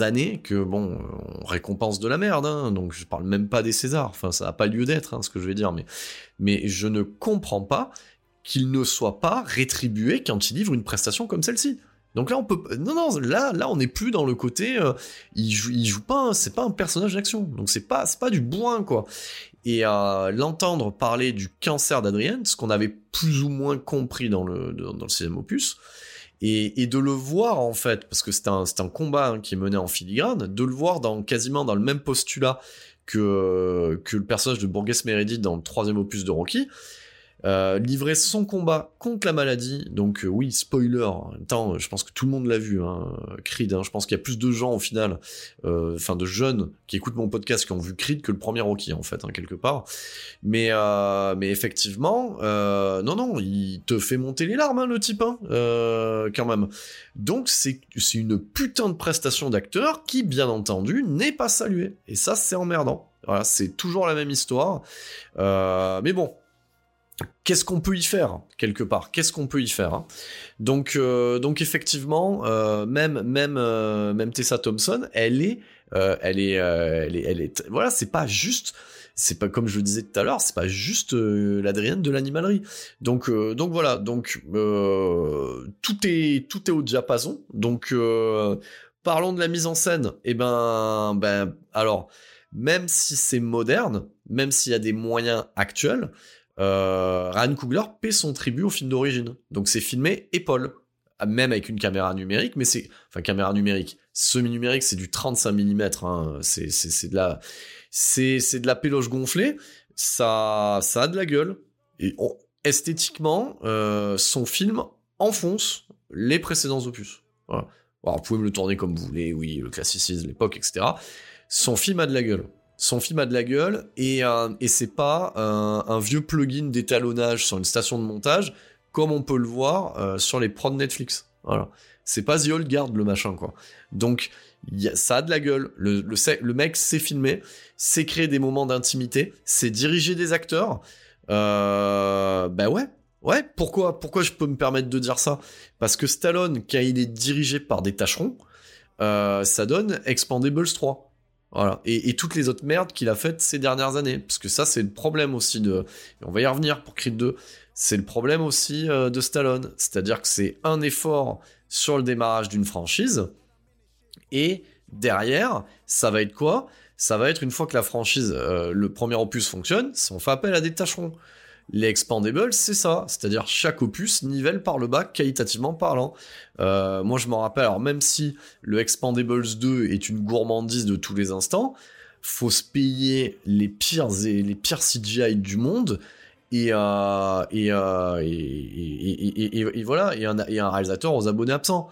années que bon, on récompense de la merde. Hein, donc je parle même pas des Césars. Enfin, ça n'a pas lieu d'être, hein, ce que je vais dire. Mais, mais je ne comprends pas qu'il ne soit pas rétribué quand il livre une prestation comme celle-ci. Donc là, on peut, non, non, là, là, on n'est plus dans le côté, euh, il joue, il joue pas, c'est pas un personnage d'action, donc c'est pas, pas du bourrin quoi. Et euh, l'entendre parler du cancer d'Adrien, ce qu'on avait plus ou moins compris dans le dans, le sixième opus, et, de le voir en fait, parce que c'est un, un combat hein, qui est mené en filigrane, de le voir dans quasiment dans le même postulat que que le personnage de Borges Meredith dans le troisième opus de Rocky euh, livrer son combat contre la maladie. Donc euh, oui, spoiler. En même temps, je pense que tout le monde l'a vu, hein, Creed. Hein. Je pense qu'il y a plus de gens au final, euh, enfin de jeunes qui écoutent mon podcast qui ont vu Creed que le premier Rocky en fait, hein, quelque part. Mais mais effectivement, non non, il te fait monter les larmes hein, le type, hein, quand même. Donc c'est une putain de prestation d'acteur qui, bien entendu, n'est pas saluée. Et ça, c'est emmerdant. C'est toujours la même histoire. mais bon, qu'est-ce qu'on peut y faire quelque part? Qu'est-ce qu'on peut y faire hein? Donc, euh, donc effectivement, euh, même même euh, même Tessa Thompson, elle est, elle est, elle est, elle est, voilà, c'est pas juste. C'est pas comme je le disais tout à l'heure, c'est pas juste l'Adrienne de l'animalerie. Donc donc voilà, donc tout est tout est au diapason. Donc parlons de la mise en scène. Et eh ben ben alors même si c'est moderne, même s'il y a des moyens actuels, euh, Ryan Coogler paie son tribut au film d'origine. Donc c'est filmé épaule, même avec une caméra numérique, mais c'est enfin caméra numérique, semi-numérique, c'est du 35 mm. Hein. C'est c'est de la c'est c'est de la péloche gonflée. Ça ça a de la gueule. Et esthétiquement, euh, son film enfonce les précédents opus. Voilà. Alors, vous pouvez me le tourner comme vous voulez, oui, le classicisme, l'époque, etc. Son film a de la gueule son film a de la gueule et, euh, c'est pas un, vieux plugin d'étalonnage sur une station de montage comme on peut le voir euh, sur les prods Netflix. Voilà. C'est pas The Old Guard le machin quoi. Donc ça a de la gueule. Le, mec sait filmer, sait créer des moments d'intimité, sait diriger des acteurs. Euh, ben ouais, ouais. Pourquoi, pourquoi je peux me permettre de dire ça? Parce que Stallone, quand il est dirigé par des tâcherons, ça donne Expandables 3. Et, toutes les autres merdes qu'il a faites ces dernières années. Parce que ça, c'est le problème aussi de. on va y revenir pour Creed 2. C'est le problème aussi euh, de Stallone. C'est-à-dire que c'est un effort sur le démarrage d'une franchise. Et derrière, ça va être quoi? Ça va être une fois que la franchise, euh, le premier opus fonctionne, on fait appel à des tâcherons. Les expandables, c'est ça, c'est-à-dire chaque opus nivelle par le bas qualitativement parlant. Euh, moi, je m'en rappelle, alors même si le Expandables 2 est une gourmandise de tous les instants, faut se payer les pires et les pires CGI du monde. Et, euh, et, euh, et, voilà, et un, un réalisateur aux abonnés absents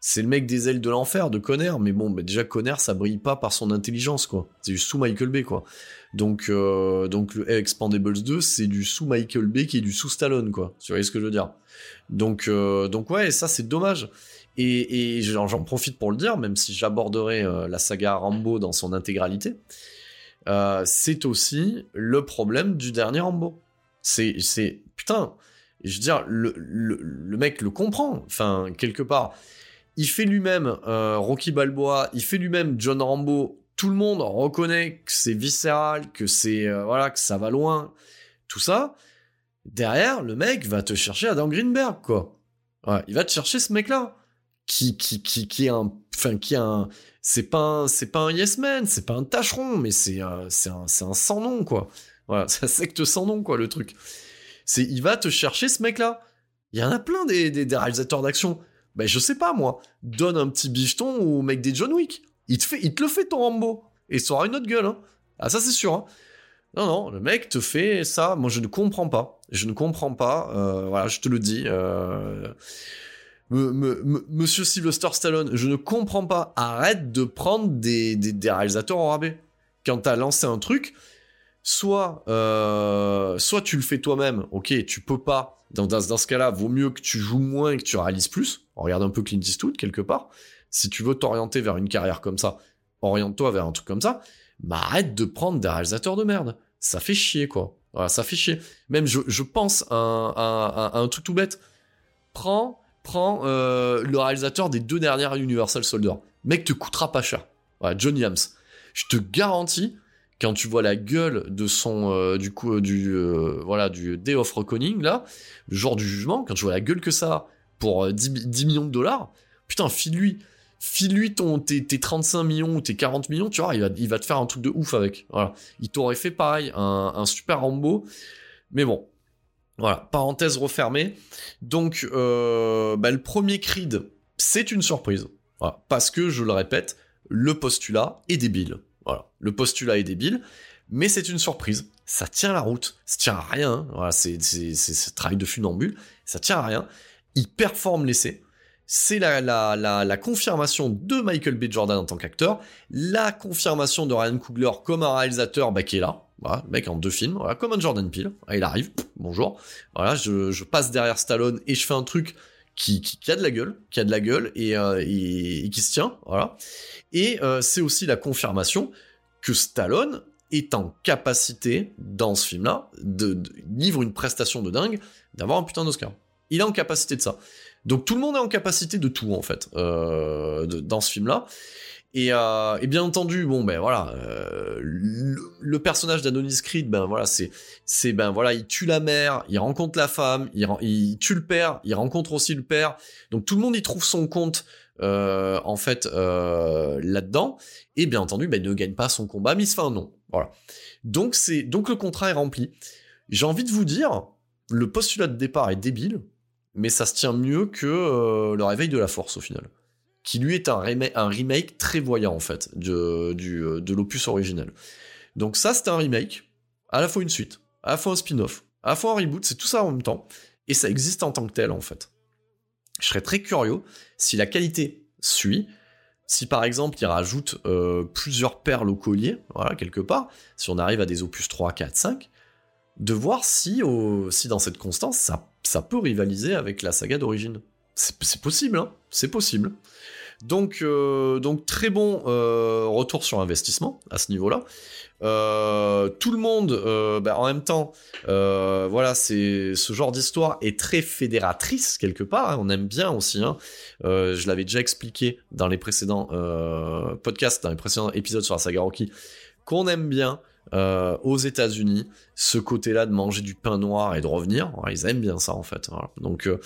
c'est le mec des ailes de l'enfer de Conner, mais bon, bah, déjà Conner ça brille pas par son intelligence quoi. C'est du sous Michael Bay quoi. Donc euh, donc le Expandables 2 c'est du sous Michael Bay qui est du sous Stallone quoi. Tu vois ce que je veux dire? Donc euh, donc ouais, ça c'est dommage. Et, j'en profite pour le dire, même si j'aborderai euh, la saga Rambo dans son intégralité, c'est aussi le problème du dernier Rambo. C'est c'est putain, je veux dire le, le, mec le comprend. Enfin quelque part il fait lui-même euh, Rocky Balboa, il fait lui-même John Rambo. Tout le monde reconnaît que c'est viscéral, que c'est euh, voilà, que ça va loin, tout ça. Derrière, le mec va te chercher Adam Greenberg, quoi. il va te chercher ce mec-là, qui qui qui qui est un, enfin qui est un, c'est pas c'est pas un yes man, c'est pas un tâcheron, mais c'est euh, c'est un c'est un sans nom, quoi. Voilà, [LAUGHS] c'est un secte sans nom, quoi, le truc. C'est il va te chercher ce mec-là. Il y en a plein des, des réalisateurs d'action ben je sais pas moi, donne un petit bifton au mec des John Wick. Il te, le fait ton Rambo. Et ça aura une autre gueule. Hein. Ah ça c'est sûr. Hein. Non, non, le mec te fait ça. Moi je ne comprends pas. Je ne comprends pas. Euh, voilà, je te le dis. Euh... Monsieur Sylvester Stallone, je ne comprends pas. Arrête de prendre des, réalisateurs en rabais. Quand t'as lancé un truc, soit, euh, soit tu le fais toi-même, ok, tu peux pas. Dans, dans, ce cas-là, vaut mieux que tu joues moins et que tu réalises plus. Regarde un peu Clint Eastwood quelque part. Si tu veux t'orienter vers une carrière comme ça, oriente-toi vers un truc comme ça. Mais arrête de prendre des réalisateurs de merde. Ça fait chier, quoi. Ça fait chier. Même, je, pense à un, truc tout bête. Prends, prends euh, le réalisateur des deux dernières Universal Soldier. Mec, te coûtera pas cher. Voilà, John Yams. Je te garantis, quand tu vois la gueule de son euh, du coup euh, du voilà du Day of Reckoning là, le jour du jugement, quand tu vois la gueule que ça pour 10, millions de dollars, putain, file-lui file-lui ton tes, 35 millions ou tes 40 millions, tu vois, il va, il va te faire un truc de ouf avec. Voilà. Il t'aurait fait pareil, un, super Rambo. Mais bon, voilà, parenthèse refermée. Donc, bah, le premier Creed, c'est une surprise. parce que, je le répète, le postulat est débile. Voilà. Le postulat est débile, mais c'est une surprise. Ça tient la route, ça tient à rien. Voilà, c'est ce travail de funambule, ça tient à rien. Il performe l'essai. C'est la, la, confirmation de Michael B. Jordan en tant qu'acteur, la confirmation de Ryan Coogler comme un réalisateur bah, qui est là, voilà, mec en deux films, voilà, comme un Jordan Peele, il arrive, bonjour, voilà, je, passe derrière Stallone et je fais un truc qui, a de la gueule, qui a de la gueule et, euh, qui se tient, voilà. Et euh, c'est aussi la confirmation que Stallone est en capacité, dans ce film-là, de, livre une prestation de dingue, d'avoir un putain d'Oscar. Il est en capacité de ça. Donc tout le monde est en capacité de tout, en fait, euh, dans ce film-là. Euh, et, bien entendu, bon ben voilà, le, personnage d'Adonis Creed, ben voilà, c'est c'est ben voilà, il tue la mère, il rencontre la femme, il, tue le père, il rencontre aussi le père. Donc tout le monde y trouve son compte euh, en fait euh, là-dedans. Et bien entendu ben, ne gagne pas son combat mais il se fait voilà. Donc c'est donc le contrat est rempli. J'ai envie de vous dire le postulat de départ est débile mais ça se tient mieux que euh, le réveil de la force au final. Qui lui est un, remake, très voyant en fait de, du, de l'opus originel donc ça c'est un remake. À la fois une suite. À la fois un spin-off. À la fois un reboot. C'est tout ça en même temps. Et ça existe en tant que tel en fait. Je serais très curieux si la qualité suit, si par exemple il rajoute euh, plusieurs perles au collier, voilà, quelque part, si on arrive à des opus 3, 4, 5, de voir si dans cette constance, ça, ça peut rivaliser avec la saga d'origine. C'est possible, hein c'est possible. Donc, donc très bon retour sur investissement à ce niveau-là. tout le monde, ben, en même temps, voilà, c'est ce genre d'histoire est très fédératrice quelque part. Hein. on aime bien aussi. Hein. je l'avais déjà expliqué dans les précédents podcasts, dans les précédents épisodes sur la saga Rocky, qu'on aime bien euh, aux États-Unis, ce côté-là de manger du pain noir et de revenir, ils aiment bien ça en fait. Donc, euh,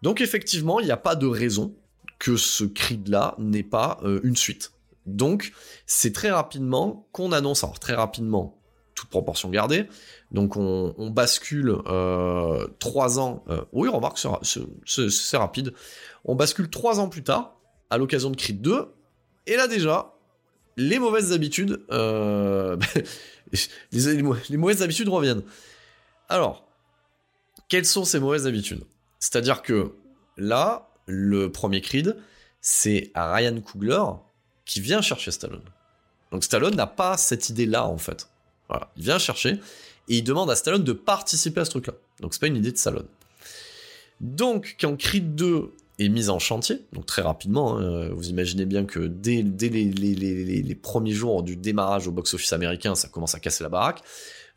donc effectivement, il n'y a pas de raison que ce Creed-là n'ait pas euh, une suite. Donc c'est très rapidement qu'on annonce, alors très rapidement, toute proportion gardée, donc on, bascule trois ans, oui remarque c'est rapide, on bascule trois ans plus tard, à l'occasion de Creed 2, et là déjà, les mauvaises habitudes, [LAUGHS] [LAUGHS] les, mauvaises habitudes reviennent. Alors, quelles sont ces mauvaises habitudes? C'est-à-dire que là, le premier Creed, c'est Ryan Coogler qui vient chercher Stallone. Donc Stallone n'a pas cette idée-là en fait. Voilà, il vient chercher et il demande à Stallone de participer à ce truc-là. Donc c'est pas une idée de Stallone. Donc quand Creed 2 mise en chantier, donc très rapidement. Hein, vous imaginez bien que dès, les, premiers jours du démarrage au box-office américain, ça commence à casser la baraque.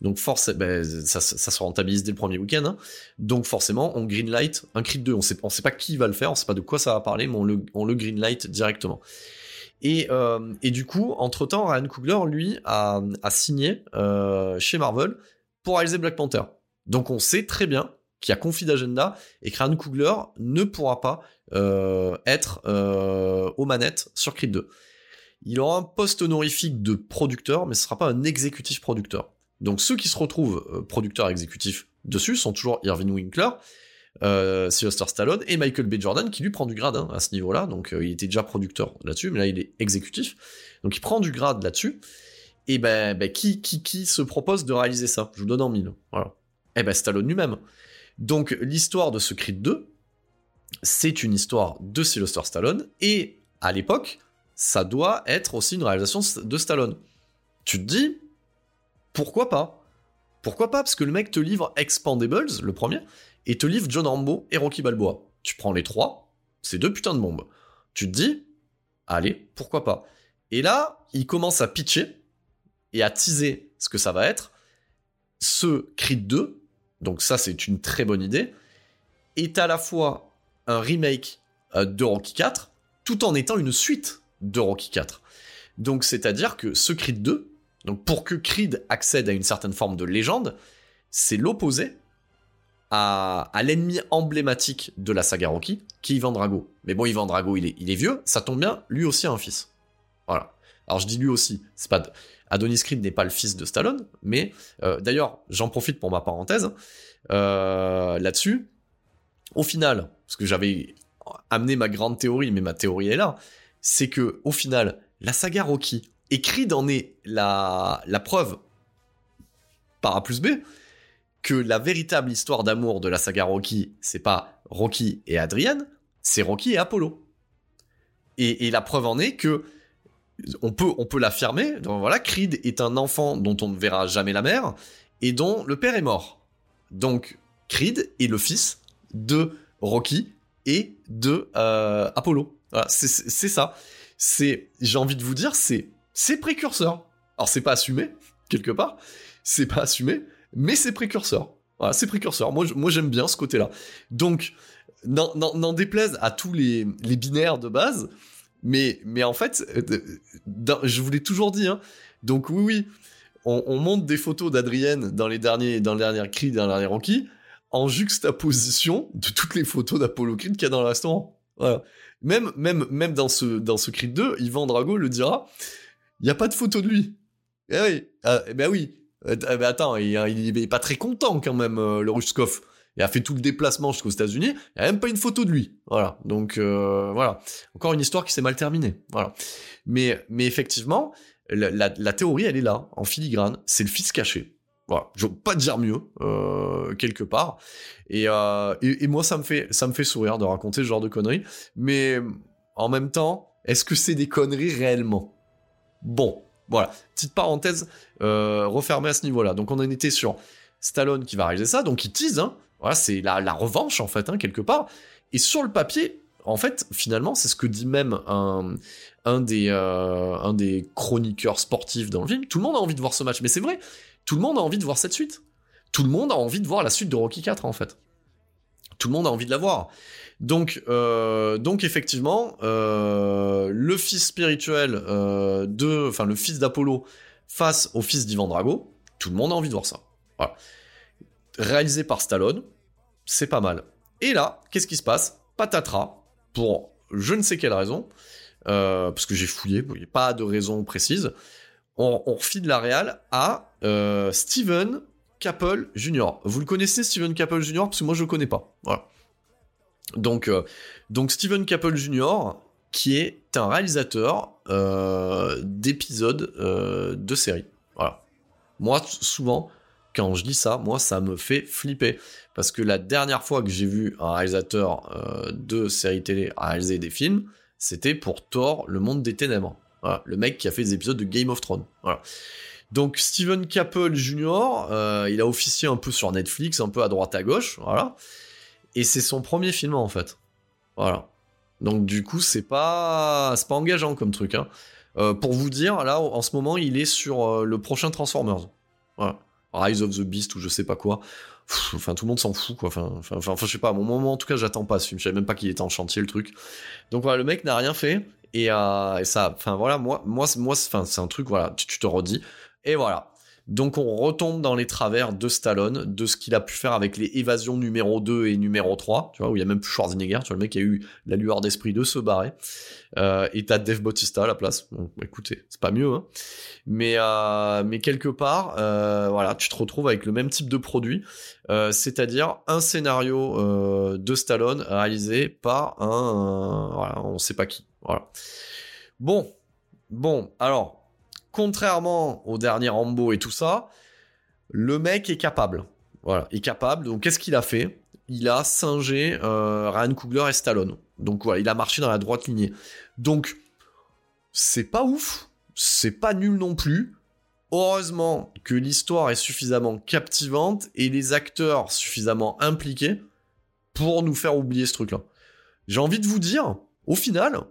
Donc force, ben, ça, se rentabilise dès le premier week-end. Hein. Donc forcément, on greenlight un Creed 2. On sait, on sait pas qui va le faire, on sait pas de quoi ça va parler, mais on le, on le greenlight directement. Et, euh, et du coup, entre-temps, Ryan Coogler, lui, a, signé euh, chez Marvel pour réaliser Black Panther. Donc on sait très bien qui a conflit d'agenda et que Ryan Coogler ne pourra pas euh, être euh, aux manettes sur Creed 2. Il aura un poste honorifique de producteur, mais ce sera pas un exécutif producteur. Donc ceux qui se retrouvent euh, producteurs exécutifs dessus sont toujours Irving Winkler, euh, Sylvester Stallone et Michael B. Jordan qui lui prend du grade hein, à ce niveau-là. Donc il était déjà producteur là-dessus, mais là il est exécutif. Donc il prend du grade là-dessus. Et ben, ben qui, qui, qui se propose de réaliser ça? Je vous donne en mille. Voilà. Et eh ben Stallone lui-même. Donc l'histoire de ce Creed 2, c'est une histoire de Sylvester Stallone, et à l'époque, ça doit être aussi une réalisation de Stallone. Tu te dis, pourquoi pas? Pourquoi pas? Parce que le mec te livre Expandables, le premier, et te livre John Rambo et Rocky Balboa. Tu prends les trois, c'est deux putains de bombes. Tu te dis, allez, pourquoi pas? Et là, il commence à pitcher et à teaser ce que ça va être. Ce Creed 2, donc ça c'est une très bonne idée, est à la fois un remake euh, de Rocky 4, tout en étant une suite de Rocky 4. Donc c'est-à-dire que ce Creed 2, donc pour que Creed accède à une certaine forme de légende, c'est l'opposé à, l'ennemi emblématique de la saga Rocky, qui est Ivan Drago. Mais bon, Ivan Drago, il est, il est vieux, ça tombe bien, lui aussi a un fils. Voilà. Alors je dis lui aussi, c'est pas Adonis Creed n'est pas le fils de Stallone, mais euh, d'ailleurs, j'en profite pour ma parenthèse euh, là-dessus. Au final, parce que j'avais amené ma grande théorie, mais ma théorie est là, c'est que au final, la saga Rocky, et Creed en est la, la preuve par A plus B, que la véritable histoire d'amour de la saga Rocky, c'est pas Rocky et Adrienne, c'est Rocky et Apollo. Et, et, la preuve en est que on peut, on peut l'affirmer. Voilà, Creed est un enfant dont on ne verra jamais la mère et dont le père est mort. Donc, Creed est le fils de Rocky et de euh, Apollo. c'est ça. C'est, j'ai envie de vous dire, c'est, c'est précurseur. Alors, c'est pas assumé quelque part, c'est pas assumé, mais c'est précurseur. Voilà, c'est précurseur. Moi, moi, j'aime bien ce côté-là. Donc, n'en déplaise à tous les, les binaires de base, mais, mais en fait, euh, je vous l'ai toujours dit, hein. donc oui, oui, on, monte des photos d'Adrienne dans les derniers, dans le dernier cri, dans le dernier Rocky, en juxtaposition de toutes les photos d'Apollo Creed qu'il y a dans le restaurant. Même, même, même dans ce, dans ce Creed 2, Yvan Drago le dira, il n'y a pas de photo de lui. Eh oui, ah, eh ben oui. Eh ben attends, il, il, est pas très content quand même, euh, le Ruskov il a fait tout le déplacement jusqu'aux États-Unis, il n'y a même pas une photo de lui. Voilà. Donc euh, voilà, encore une histoire qui s'est mal terminée. Voilà. Mais mais effectivement, la, théorie elle est là, en filigrane. C'est le fils caché. Voilà, je veux pas dire mieux euh, quelque part. Euh, et, et, moi ça me fait ça me fait sourire de raconter ce genre de conneries. Mais en même temps, est-ce que c'est des conneries réellement? Bon, voilà, petite parenthèse refermée à ce niveau-là. Donc on en était sur Stallone qui va réaliser ça, donc il tease, hein, c'est la, revanche en fait, hein, quelque part. Et sur le papier, en fait, finalement, c'est ce que dit même un, un, des, euh, un des chroniqueurs sportifs dans le film. Tout le monde a envie de voir ce match, mais c'est vrai, tout le monde a envie de voir cette suite. Tout le monde a envie de voir la suite de Rocky 4, en fait. Tout le monde a envie de la voir. Donc, euh, effectivement, euh, le fils spirituel de, enfin le fils d'Apollo face au fils d'Ivan Drago, tout le monde a envie de voir ça. Réalisé par Stallone, c'est pas mal. Et là, qu'est-ce qui se passe? Patatras, pour je ne sais quelle raison, euh, parce que j'ai fouillé, pas de raison précise, on, on refile la réal à euh, Steven Caple Jr. Vous le connaissez, Steven Caple Jr. Parce que moi, je le connais pas. Voilà. Donc, euh, donc Steven Caple Jr., qui est un réalisateur d'épisodes de séries. Voilà. Moi, souvent, quand je dis ça, moi, ça me fait flipper. Parce que la dernière fois que j'ai vu un réalisateur euh, de séries télé réaliser des films, c'était pour Thor, le monde des ténèbres. le mec qui a fait des épisodes de Game of Thrones. Donc Steven Caple Jr., euh, il a officié un peu sur Netflix, un peu à droite à gauche, voilà. Et c'est son premier film en fait. Voilà. Donc du coup, c'est pas c'est pas engageant comme truc. Hein. Euh, pour vous dire, là, en ce moment, il est sur le prochain Transformers. Voilà. Rise of the Beast ou je sais pas quoi. enfin, tout le monde s'en fout, quoi. Enfin, enfin, je sais pas, à mon moment, en tout cas, j'attends pas ce film. Je savais même pas qu'il était en chantier, le truc. Donc voilà, le mec n'a rien fait. Et, euh, ça, enfin voilà, moi, moi, moi, c'est un truc, voilà, tu te redis. Et voilà. Donc on retombe dans les travers de Stallone, de ce qu'il a pu faire avec les évasions numéro 2 et numéro 3, tu vois, où il y a même plus Schwarzenegger, tu vois, le mec a eu la lueur d'esprit de se barrer. Euh, et t'as Dave Bautista à la place. Bon, écoutez, c'est pas mieux, hein. Mais, euh, mais quelque part, euh, voilà, tu te retrouves avec le même type de produit, euh, c'est-à-dire un scénario de Stallone réalisé par un, voilà, on sait pas qui. Bon, bon, alors contrairement au dernier Rambo et tout ça, le mec est capable. Voilà, est capable. Donc qu'est-ce qu'il a fait? Il a singé euh, Ryan Coogler et Stallone. Donc voilà, il a marché dans la droite lignée. Donc c'est pas ouf, c'est pas nul non plus. Heureusement que l'histoire est suffisamment captivante et les acteurs suffisamment impliqués pour nous faire oublier ce truc-là. J'ai envie de vous dire, au final,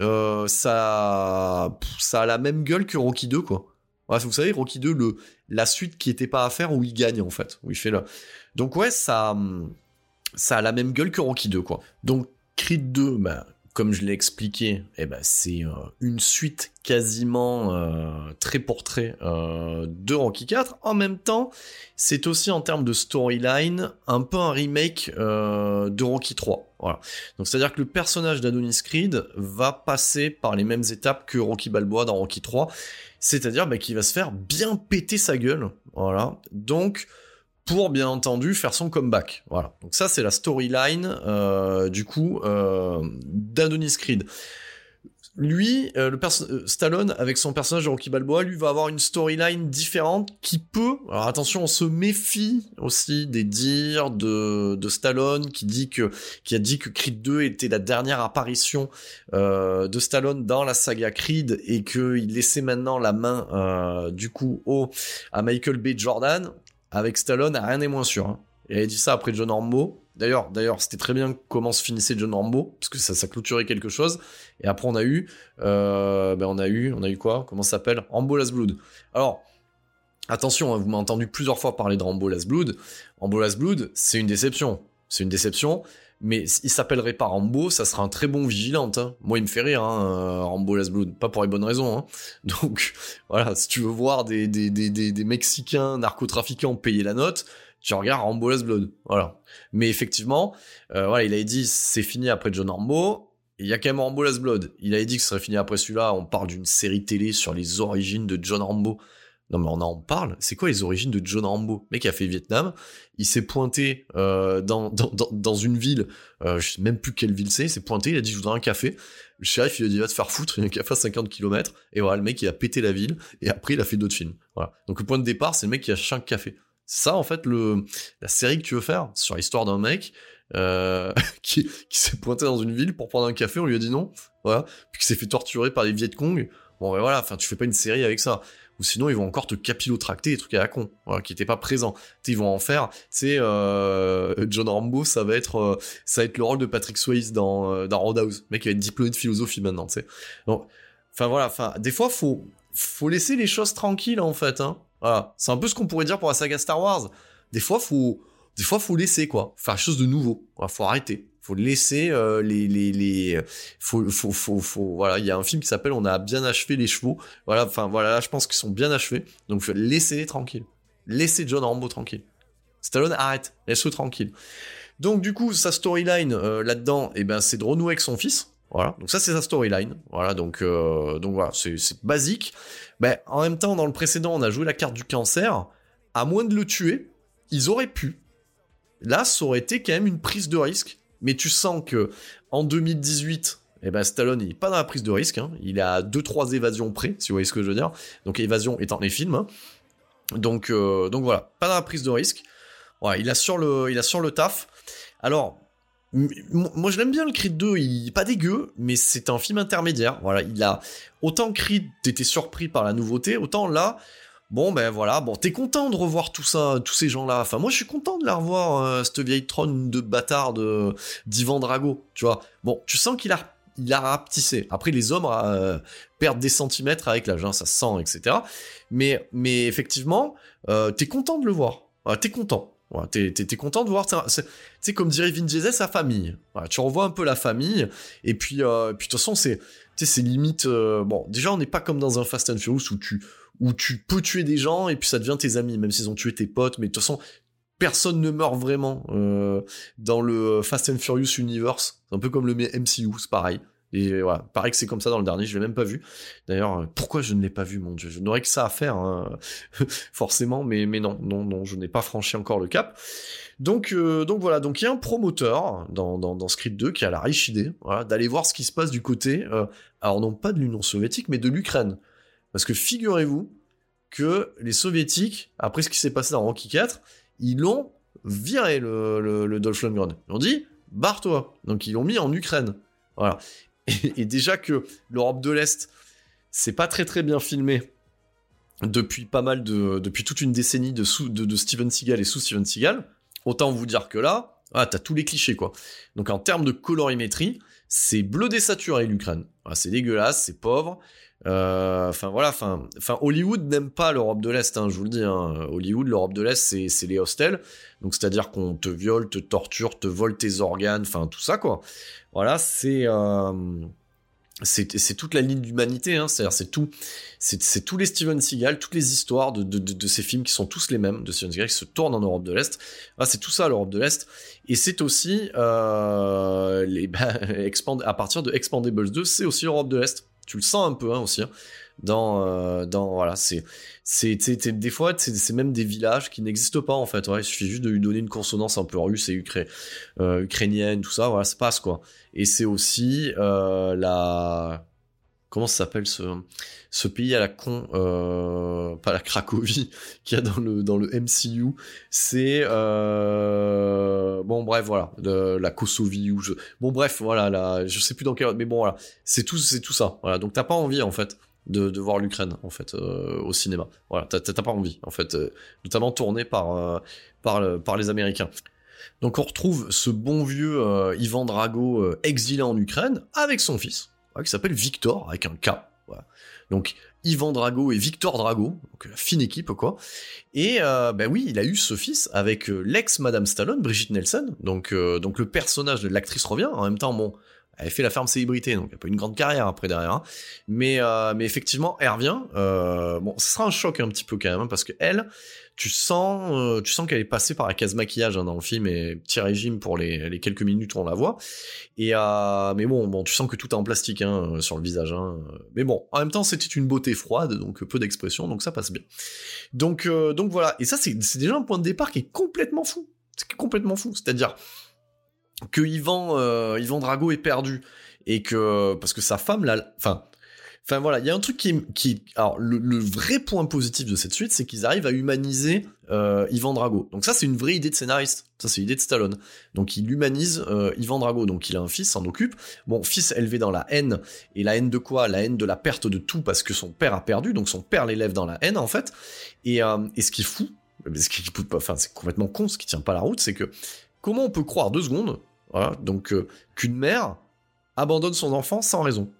euh, ça, ça a la même gueule que Rocky 2, quoi. vous savez, Rocky 2, le, la suite qui était pas à faire où il gagne, en fait, où il fait là. Donc ouais, ça, ça a la même gueule que Rocky 2, quoi. Donc Creed 2, bah, comme je l'ai expliqué, eh ben, c'est euh, une suite quasiment euh, très pour trait euh, de Rocky 4. En même temps, c'est aussi en termes de storyline un peu un remake de Rocky 3. Voilà. Donc c'est-à-dire que le personnage d'Adonis Creed va passer par les mêmes étapes que Rocky Balboa dans Rocky 3, c'est-à-dire bah, qu'il va se faire bien péter sa gueule. Voilà. Donc pour bien entendu faire son comeback. Voilà. Donc ça c'est la storyline euh, du coup euh, d'Adonis Creed. Lui, euh, le euh, Stallone avec son personnage de Rocky Balboa, lui va avoir une storyline différente qui peut. Alors attention, on se méfie aussi des dires de, de Stallone qui dit que qui a dit que Creed 2 était la dernière apparition euh, de Stallone dans la saga Creed et qu'il laissait maintenant la main du coup au à Michael B. Jordan avec Stallone, rien n'est moins sûr. Hein. Il avait dit ça après John Rambo. D'ailleurs, d'ailleurs, c'était très bien comment se finissait John Rambo, parce que ça, ça clôturait quelque chose. Et après, on a eu, euh, ben on a eu, on a eu quoi? Comment ça s'appelle? Rambo Last Blood. Alors, attention, hein, vous m'avez entendu plusieurs fois parler de Rambo Last Blood. Rambo Last Blood, c'est une déception. C'est une déception. Mais il s'appellerait pas Rambo, ça sera un très bon vigilante. Hein. Moi, il me fait rire, hein, euh, Rambo Last Blood. Pas pour les bonnes raisons. Hein. [LAUGHS] Donc, voilà, si tu veux voir des, des, des, des, Mexicains narcotrafiquants payer la note, tu regardes Rambo Last Blood. Voilà. Mais effectivement, euh, voilà, il avait dit c'est fini après John Rambo. Il y a quand même Rambo Last Blood. Il avait dit que ce serait fini après celui-là. On parle d'une série télé sur les origines de John Rambo. Non mais on en parle. C'est quoi les origines de John Rambo? Le mec a fait Vietnam. Il s'est pointé euh, dans, dans, dans, une ville. Euh, je sais même plus quelle ville c'est. Il s'est pointé. Il a dit je voudrais un café. Le shérif il a dit va te faire foutre. Il y a un café à 50 km. Et voilà le mec il a pété la ville. Et après il a fait d'autres films. Voilà. Donc le point de départ c'est le mec qui a 5 cafés. C'est ça en fait le la série que tu veux faire sur l'histoire d'un mec euh, [LAUGHS] qui, qui s'est pointé dans une ville pour prendre un café. On lui a dit non. Voilà. Puis qui s'est fait torturer par les Viet Cong. Bon ben voilà. Enfin tu fais pas une série avec ça ou sinon ils vont encore te capillotracter des trucs à la con, voilà, qui n'étaient pas présents. ils vont en faire, tu sais, euh, John Rambo, ça va être, euh, ça va être le rôle de Patrick Swayze dans, euh, dans Roadhouse, mec qui va être diplômé de philosophie maintenant, tu sais. Enfin voilà, enfin, des fois faut, faut laisser les choses tranquilles en fait, hein. C'est un peu ce qu'on pourrait dire pour la saga Star Wars. Des fois faut, des fois faut laisser quoi, faire chose de nouveau, faut arrêter faut laisser euh, les les les faut faut faut, faut voilà il y a un film qui s'appelle on a bien achevé les chevaux. Voilà enfin voilà là je pense qu'ils sont bien achevés. Donc laissez-les tranquilles. Laissez John Rambo tranquille. Stallone arrête. Laisse-le tranquille. Donc du coup sa storyline euh, là-dedans eh ben c'est de renouer avec son fils. Voilà. Donc ça c'est sa storyline. Voilà. Donc euh, donc voilà. C'est basique. Ben en même temps dans le précédent on a joué la carte du cancer. À moins de le tuer ils auraient pu. Là ça aurait été quand même une prise de risque mais tu sens que en 2018, eh ben Stallone il est pas dans la prise de risque, hein. il a deux trois évasions près, si vous voyez ce que je veux dire. Donc évasion étant les films. Hein. Donc euh, donc voilà, pas dans la prise de risque. Ouais, il a sur le le taf. Alors moi je l'aime bien le Creed 2, il est pas dégueu, mais c'est un film intermédiaire. Voilà, il a autant Creed t'étais surpris par la nouveauté, autant là Bon ben voilà, bon t'es content de revoir tout ça, tous ces gens-là. Enfin moi je suis content de la revoir euh, cette vieille trône de bâtard de d'Ivan Drago, tu vois. Bon, tu sens qu'il a il a rapetissé. Après les hommes euh, perdent des centimètres avec l'âge, hein, ça se sent, etc. Mais mais effectivement, euh, t'es content de le voir. t'es content. T'es, content de voir, sais, comme dirait Vin Diesel, sa famille. Tu revois un peu la famille, et puis, euh, puis de toute façon, c'est, c'est limite, bon, déjà, on n'est pas comme dans un Fast and Furious où tu, où tu peux tuer des gens et puis ça devient tes amis, même s'ils ont tué tes potes, mais de toute façon, personne ne meurt vraiment euh, dans le Fast and Furious Universe. C'est un peu comme le MCU, c'est pareil. Et voilà, pareil que c'est comme ça dans le dernier, je l'ai même pas vu. D'ailleurs, pourquoi je ne l'ai pas vu, mon dieu? Je n'aurais que ça à faire, hein, [LAUGHS] forcément, mais, mais non, non, non, je n'ai pas franchi encore le cap. Donc, euh, donc voilà, donc il y a un promoteur dans, dans, dans Script 2 qui a la riche idée voilà, d'aller voir ce qui se passe du côté, euh, alors non pas de l'Union soviétique, mais de l'Ukraine. Parce que figurez-vous que les soviétiques, après ce qui s'est passé dans Rocky 4, ils l'ont viré le, le, Dolph Lundgren. Ils ont dit, barre-toi. Donc ils l'ont mis en Ukraine. Voilà. [LAUGHS] Et, déjà que l'Europe de l'Est, c'est pas très très bien filmé depuis pas mal de, depuis toute une décennie de, Steven Seagal et sous Steven Seagal, autant vous dire que là, ah, t'as tous les clichés quoi. Donc en termes de colorimétrie, c'est bleu désaturé l'Ukraine. c'est dégueulasse, c'est pauvre. Euh, enfin voilà, enfin, Hollywood n'aime pas l'Europe de l'Est, hein, je vous le dis. Hein. Hollywood, l'Europe de l'Est, c'est les hostels, donc c'est-à-dire qu'on te viole, te torture, te vole tes organes, enfin tout ça quoi. Voilà, c'est euh, c'est toute la ligne d'humanité, hein, c'est-à-dire c'est tout, c'est tous les Steven Seagal, toutes les histoires de, ces films qui sont tous les mêmes de Steven Seagal qui se tournent en Europe de l'Est. Ah, c'est tout ça l'Europe de l'Est, et c'est aussi euh, les [LAUGHS] bah, à partir de Expandables 2, c'est aussi l'Europe de l'Est tu le sens un peu hein, aussi. Hein. dans, euh, dans voilà, c'est, c'est, des fois, c'est même des villages qui n'existent pas en fait. il suffit juste de lui donner une consonance un peu russe et euh, ukrainienne, tout ça, voilà, ça passe quoi. Et c'est aussi euh, la comment ça s'appelle ce, ce pays à la con, euh, pas la Cracovie, [LAUGHS] qu'il y a dans le, dans le MCU, c'est, euh, bon bref, voilà, la Kosovie, ou je, bon bref, voilà, là, je sais plus dans quel, mais bon voilà, c'est tout, c'est tout ça, voilà, donc t'as pas envie en fait de, de voir l'Ukraine en fait euh, au cinéma, voilà, t'as, pas envie en fait, euh, notamment tourné par, euh, par, par les Américains. Donc on retrouve ce bon vieux Ivan Drago exilé en Ukraine avec son fils, qui s'appelle Victor, avec un K. Donc Ivan Drago et Victor Drago, donc la fine équipe quoi. Et euh, ben oui, il a eu ce fils avec euh, l'ex Madame Stallone, Brigitte Nelson. Donc euh, donc le personnage de l'actrice revient. En même temps, bon, elle fait la ferme célébrité, donc elle a pas une grande carrière après derrière. Hein. Mais mais effectivement, elle revient. bon, ce sera un choc un petit peu quand même hein, parce que elle, tu sens, euh, tu sens qu'elle est passée par la case maquillage hein, dans le film et petit régime pour les, quelques minutes où on la voit. Et euh, mais bon, bon, tu sens que tout est en plastique hein, sur le visage. Hein. Mais bon, en même temps, c'était une beauté froide, donc peu d'expression, donc ça passe bien. Donc, euh, donc voilà. Et ça, c'est déjà un point de départ qui est complètement fou. C'est complètement fou. C'est-à-dire que Ivan, Ivan Drago est perdu et que parce que sa femme, là, enfin Enfin voilà, il y a un truc qui, qui alors le, vrai point positif de cette suite, c'est qu'ils arrivent à humaniser euh, Ivan Drago. Donc ça, c'est une vraie idée de scénariste. Ça, c'est l'idée de Stallone. Donc il humanise euh, Ivan Drago. Donc il a un fils, s'en occupe. Bon, fils élevé dans la haine. Et la haine de quoi? La haine de la perte de tout parce que son père a perdu. Donc son père l'élève dans la haine, en fait. Et, euh, et ce qui est fou, ce qui, enfin, c'est complètement con, ce qui tient pas la route, c'est que comment on peut croire deux secondes, voilà, donc qu'une mère abandonne son enfant sans raison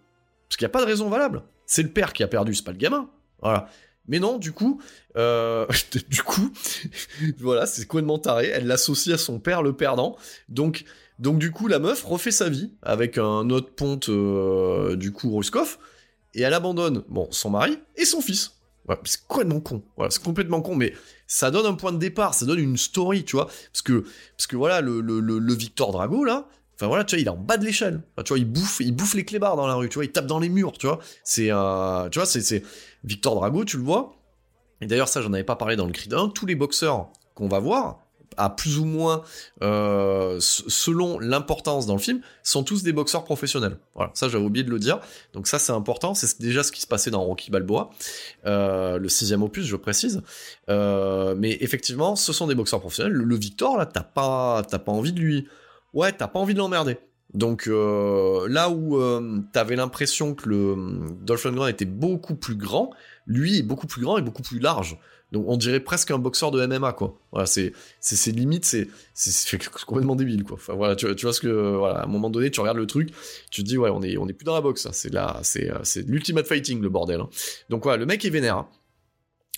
Parce qu'il n'y a pas de raison valable. C'est le père qui a perdu, c'est pas le gamin. Voilà. Mais non, du coup, euh, [LAUGHS] du coup, [LAUGHS] voilà, c'est complètement taré. Elle l'associe à son père, le perdant. Donc, donc du coup, la meuf refait sa vie avec un autre ponte, euh, du coup, Ruskov, et elle abandonne, bon, son mari et son fils. c'est complètement con. Voilà, c'est complètement con, mais ça donne un point de départ, ça donne une story, tu vois. Parce que, parce que voilà, le, le, le Victor Drago, là, Enfin voilà, tu vois, il est en bas de l'échelle. tu vois, il bouffe, il bouffe les clébards dans la rue. Tu vois, il tape dans les murs. Tu vois, c'est, euh, tu vois, c'est, Victor Drago, tu le vois. Et d'ailleurs, ça, j'en avais pas parlé dans le Creed 1. Tous les boxeurs qu'on va voir, à plus ou moins, euh, selon l'importance dans le film, sont tous des boxeurs professionnels. Voilà, ça j'avais oublié de le dire. Donc ça c'est important, c'est déjà ce qui se passait dans Rocky Balboa, euh, le sixième opus, je précise. mais effectivement, ce sont des boxeurs professionnels. Le, Victor là, t'as pas, t'as pas envie de lui ouais, t'as pas envie de l'emmerder. Donc euh, là où euh, t'avais l'impression que le euh, Dolph Lundgren était beaucoup plus grand, lui est beaucoup plus grand et beaucoup plus large. Donc on dirait presque un boxeur de MMA quoi. Voilà, c'est c'est limite c'est c'est [LAUGHS] complètement débile quoi. Enfin voilà, tu, vois ce que voilà, à un moment donné tu regardes le truc, tu te dis ouais, on est on est plus dans la boxe, c'est là c'est c'est l'ultimate fighting le bordel. Hein. Donc voilà, le mec est vénère.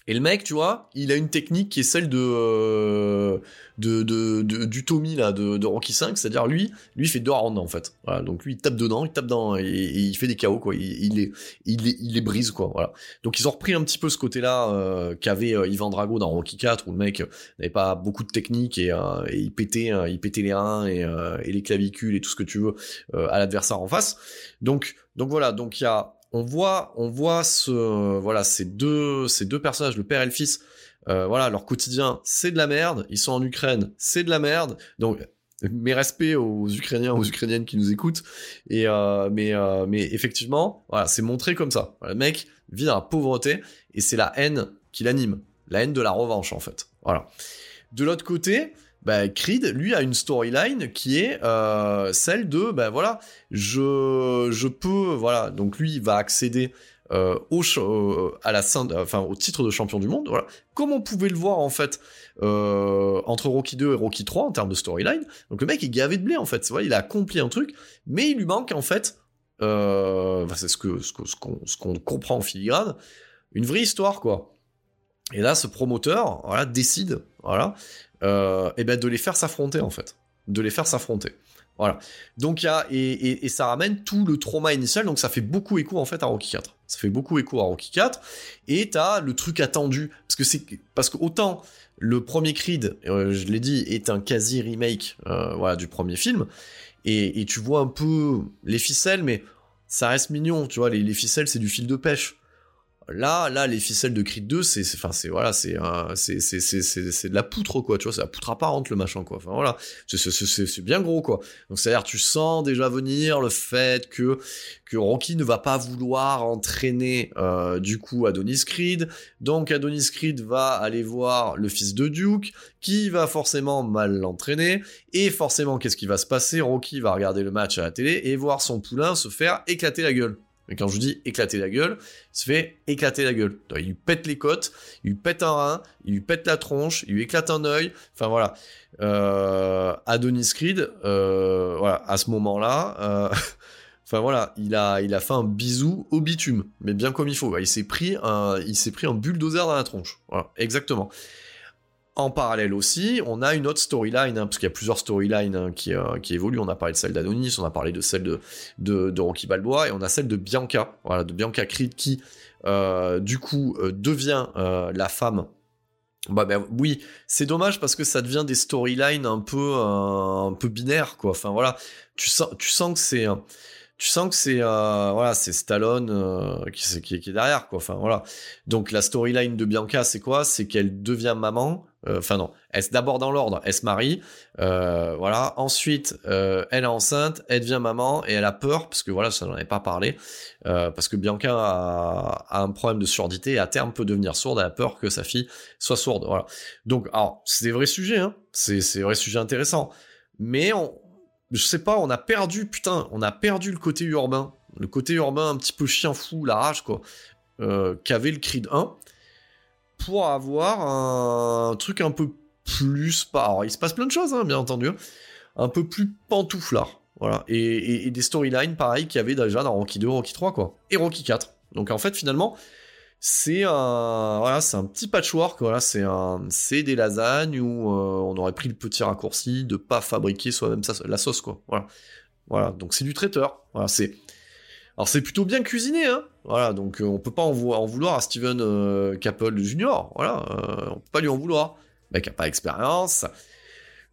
Hein. Et le mec, tu vois, il a une technique qui est celle de, euh, de, de, du Tommy là, de, de Rocky 5, c'est-à-dire lui, lui fait deux rounds en fait. Voilà, donc lui il tape dedans, il tape dans et, il fait des chaos quoi. Il, il, les, il, les, il les brise quoi. Voilà. Donc ils ont repris un petit peu ce côté-là euh, qu'avait euh, Ivan Drago dans Rocky 4 où le mec n'avait pas beaucoup de technique et, euh, et il pétait, il pétait les reins et, et les clavicules et tout ce que tu veux à l'adversaire en face. Donc donc voilà, donc il y a on voit, on voit ce, voilà, ces deux, ces deux personnages, le père et le fils. Euh, voilà, leur quotidien, c'est de la merde. Ils sont en Ukraine, c'est de la merde. Donc, mes respects aux Ukrainiens, aux Ukrainiennes qui nous écoutent. Et euh, mais, euh, mais effectivement, voilà, c'est montré comme ça. le mec vit dans la pauvreté et c'est la haine qui l'anime, la haine de la revanche en fait. Voilà. De l'autre côté, bah, Creed, lui, a une storyline qui est euh, celle de, ben voilà, je, je peux, voilà, donc lui, il va accéder euh, au, euh, à la enfin, au titre de champion du monde, voilà. Comme on pouvait le voir, en fait, entre Rocky 2 et Rocky 3, en termes de storyline, donc le mec est gavé de blé, en fait, voilà, il a accompli un truc, mais il lui manque, en fait, c'est ce que ce qu'on ce qu'on comprend en filigrane, une vraie histoire, quoi. Et là, ce promoteur, décide, voilà, euh, et ben de les faire s'affronter en fait, de les faire s'affronter. Voilà. Donc et, et, ça ramène tout le trauma initial, donc ça fait beaucoup écho en fait à Rocky 4. Ça fait beaucoup écho à Rocky 4 et t'as le truc attendu parce que parce que autant le premier Creed, euh, je l'ai dit, est un quasi remake euh, voilà du premier film et, et, tu vois un peu les ficelles, mais ça reste mignon, tu vois les ficelles c'est du fil de pêche. Là, là, les ficelles de Creed 2, c'est, enfin, c'est, voilà, c'est, c'est, c'est, c'est, de la poutre, quoi, tu vois, c'est la poutre apparente, le machin, quoi. Enfin, voilà. C'est, bien gros, quoi. Donc, c'est-à-dire, tu sens déjà venir le fait que, que Rocky ne va pas vouloir entraîner, euh, du coup, Adonis Creed. Donc, Adonis Creed va aller voir le fils de Duke, qui va forcément mal l'entraîner. Et forcément, qu'est-ce qui va se passer? Rocky va regarder le match à la télé et voir son poulain se faire éclater la gueule. Mais quand je dis éclater la gueule, il se fait éclater la gueule. Il lui pète les côtes, il lui pète un rein, il lui pète la tronche, il lui éclate un œil. Enfin voilà. Euh, Adonis Creed, euh, voilà, à ce moment-là, euh, [LAUGHS] voilà, il a, il a fait un bisou au bitume, mais bien comme il faut. Il s'est pris un, il s'est pris un bulldozer dans la tronche. Exactement. En parallèle aussi, on a une autre storyline, hein, parce qu'il y a plusieurs storylines hein, qui, euh, qui, évoluent. On a parlé de celle d'Adonis, on a parlé de celle de, de, Rocky Balboa, et on a celle de Bianca, voilà, de Bianca Creed, qui, euh, du coup, euh, devient la femme. Bah ben oui, c'est dommage parce que ça devient des storylines un peu un peu binaires quoi. Enfin voilà, tu sens tu sens que c'est tu sens que c'est voilà c'est Stallone qui, qui, qui, est derrière quoi enfin voilà donc la storyline de Bianca c'est quoi? C'est qu'elle devient maman Euh, enfin non, elle d'abord dans l'ordre, elle se marie, euh, voilà. Ensuite, euh, elle est enceinte, elle devient maman et elle a peur parce que voilà, ça n'en est pas parlé, parce que Bianca a, a, un problème de surdité et à terme peut devenir sourde. Elle a peur que sa fille soit sourde, voilà. Donc, alors c'est des vrais sujets, hein. C'est c'est vrai sujet intéressant, mais on, je sais pas, on a perdu, putain, on a perdu le côté urbain, le côté urbain un petit peu chien fou, la rage quoi, qu'avait le Creed 1 pour avoir un truc un peu plus. Alors, il se passe plein de choses, hein, bien entendu, un peu plus pantouflard. Voilà. Et, des storylines pareil qu'il y avait déjà dans Rocky 2, Rocky 3, quoi. Et Rocky 4. Donc en fait, finalement, c'est un, voilà, un petit patchwork. Voilà, c'est des lasagnes où euh, on aurait pris le petit raccourci de pas fabriquer soi-même la sauce, quoi. Voilà. Voilà. Donc c'est du traiteur. Voilà, c'est alors c'est plutôt bien cuisiné, hein. Voilà, donc euh, on peut pas en, vouloir à Steven euh, Caple Jr. Voilà, euh, on peut pas lui en vouloir. Le mec a pas d'expérience.